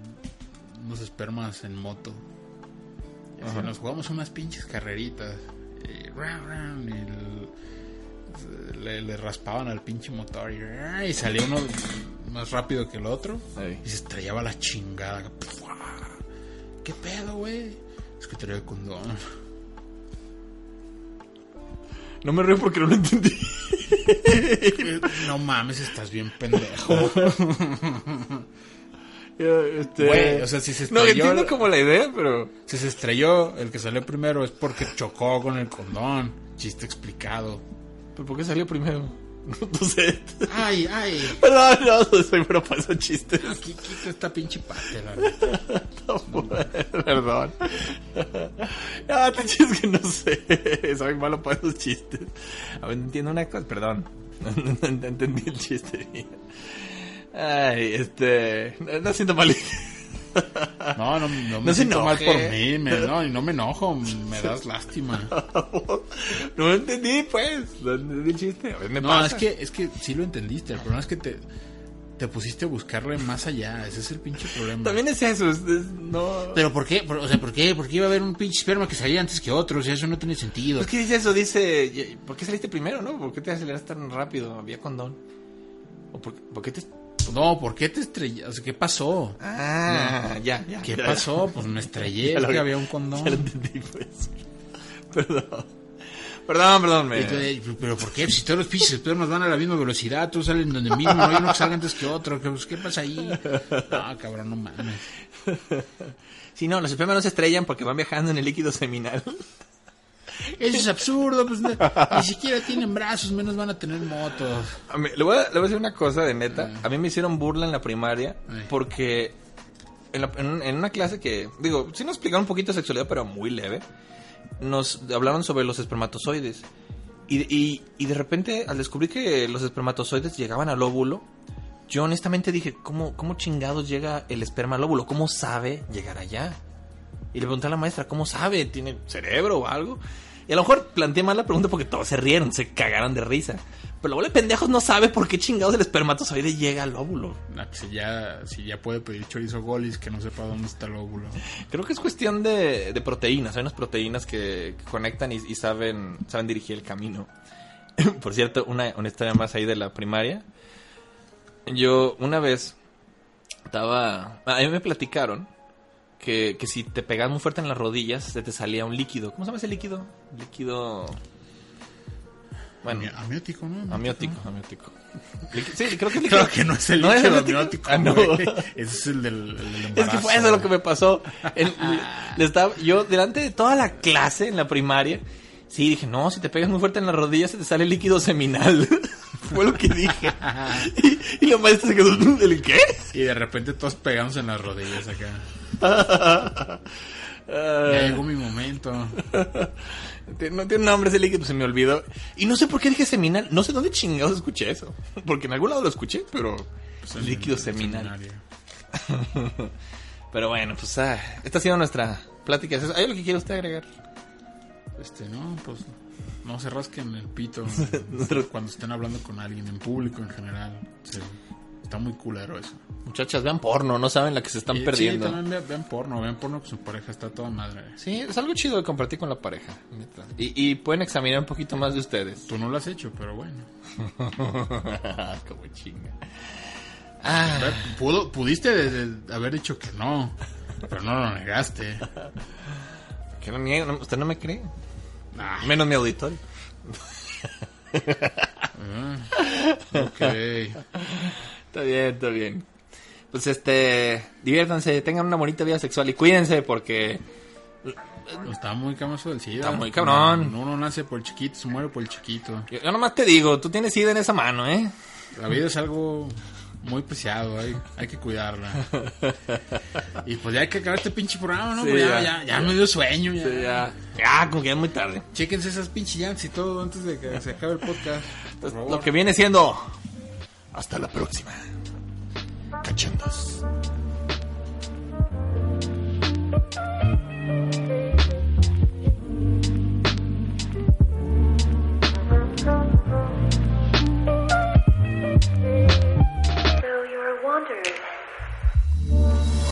unos espermas en moto. Y así, nos jugamos unas pinches carreritas. Y, round, y el- le, le raspaban al pinche motor y, ah, y salía uno más rápido que el otro Ahí. y se estrellaba la chingada. ¿Qué pedo, güey? Es que traía condón. No me río porque no lo entendí. No mames, estás bien pendejo. Este... Güey, o sea, si se No, estrelló entiendo el- como la idea, pero... Si se estrelló, el que salió primero es porque chocó con el condón. Chiste explicado. ¿Pero por qué salió primero? No sé. Ay, ay. Perdón, no, soy pero para esos chistes. Aquí quita esta pinche parte, la neta. Perdón. Ah, te chistes que no sé. Soy malo para esos chistes. A ver, entiendo una cosa. Perdón. No entendí el chiste. Ay, este. No, no siento mal. No, no, no me No se siento mal por mí. Me, no, y no me enojo. Me das lástima. No lo entendí, pues. No entendí el chiste. A ver, me No, pasa. es que, es que sí lo entendiste. El problema es que te, te pusiste a buscarle más allá. Ese es el pinche problema. También es eso. es- es- no. Pero ¿por qué? Por- o sea, ¿por qué? ¿Por qué iba a haber un pinche esperma que salía antes que otro? O sea, eso no tiene sentido. Es que dice eso, dice, ¿por qué saliste primero, no? ¿Por qué te aceleraste tan rápido? Había condón. ¿O por, por qué te... No, ¿por qué te estrellas? ¿Qué pasó? Ah, ya, ya. ¿Qué ya, pasó? Pues me estrellé. Es que había un Ya lo condón. entendí, pues. Perdón. Perdón, perdón, me... ¿Pero por qué? Si todos los pinches espermas van a la misma velocidad, todos salen donde mismo, no hay uno que salga antes que otro. ¿Qué, pues, ¿qué pasa ahí? No, cabrón, no mames. Sí, no, los espermas no se estrellan porque van viajando en el líquido seminal. Eso es absurdo, pues ni siquiera tienen brazos, menos van a tener motos. A mí- le, voy a, le voy a decir una cosa de neta. A mí me hicieron burla en la primaria Ay. porque en, la- en- en una clase que, digo, sí nos explicaron un poquito de sexualidad, pero muy leve, nos hablaron sobre los espermatozoides. Y, y, y de repente, al descubrir que los espermatozoides llegaban al óvulo, yo honestamente dije, ¿cómo, ¿cómo chingados llega el esperma al óvulo? ¿Cómo sabe llegar allá? Y le pregunté a la maestra, ¿cómo sabe? ¿Tiene cerebro o algo? Y a lo mejor planteé mal la pregunta porque todos se rieron, se cagaron de risa. Pero luego el pendejos no sabe por qué chingados el espermatozoide llega al óvulo. Pues si ya, si ya puede pedir chorizo golis que no sepa dónde está el óvulo. Creo que es cuestión de, de proteínas. Hay unas proteínas que, que conectan y, y saben, saben dirigir el camino. Por cierto, una, una historia más ahí de la primaria. Yo una vez estaba... A mí me platicaron que, que si te pegas muy fuerte en las rodillas se te salía un líquido. ¿Cómo se llama ese líquido? Líquido... Bueno, Ami- Amiótico, ¿no? amiótico, amiótico. Sí, creo que es líquido. Claro que no es el ¿No líquido amiótico? amiótico, Ah, no. Ese es el del, el del Es que fue eso lo que me pasó. El- le estaba, yo, delante de toda la clase en la primaria, sí dije, no, si te pegas muy fuerte en las rodillas se te sale líquido seminal. Fue lo que dije. y, y la maestra se quedó, ¿el qué? Y de repente todos pegándose en las rodillas acá. Ya Ah, llegó mi momento. no tiene nombre ese líquido, se me olvidó. Y no sé por qué dije seminal, no sé dónde chingados escuché eso. Porque en algún lado lo escuché, pero Pues líquido el seminal. Pero bueno, pues ah, esta ha sido nuestra plática. ¿Hay algo que quiere usted agregar? Este, no, pues no se rasquen el pito cuando estén hablando con alguien en público en general. Sí, está muy culero eso. Muchachas, vean porno, no saben la que se están Y, perdiendo. Sí, también vean, vean porno, vean porno con su pareja, está toda madre. Sí, es algo chido de compartir con la pareja. neta. Y, y pueden examinar un poquito más de ustedes. Tú no lo has hecho, pero bueno. Como chinga. Ah, Pudo, pudiste de- de haber dicho que no, pero no lo negaste. que no niego, no- ¿usted no me cree? Ah, Menos mi auditorio. ok. Está bien, está bien. Pues este, diviértanse, tengan una bonita vida sexual y cuídense porque Está muy camazo del SIDA. Está muy cabrón. Uno nace por el chiquito, se muere por el chiquito. yo, yo nomás te digo, tú tienes sida en esa mano, ¿eh? La vida es algo muy preciado, hay, hay que cuidarla. y pues ya hay que acabar este pinche programa, ¿no? Pues ya, ya, me dio sueño. Ya, ya. ya como que ya es muy tarde. Chequense esas pinches jams y todo antes de que se acabe el podcast. Lo que viene siendo. Hasta la próxima. Cachandas.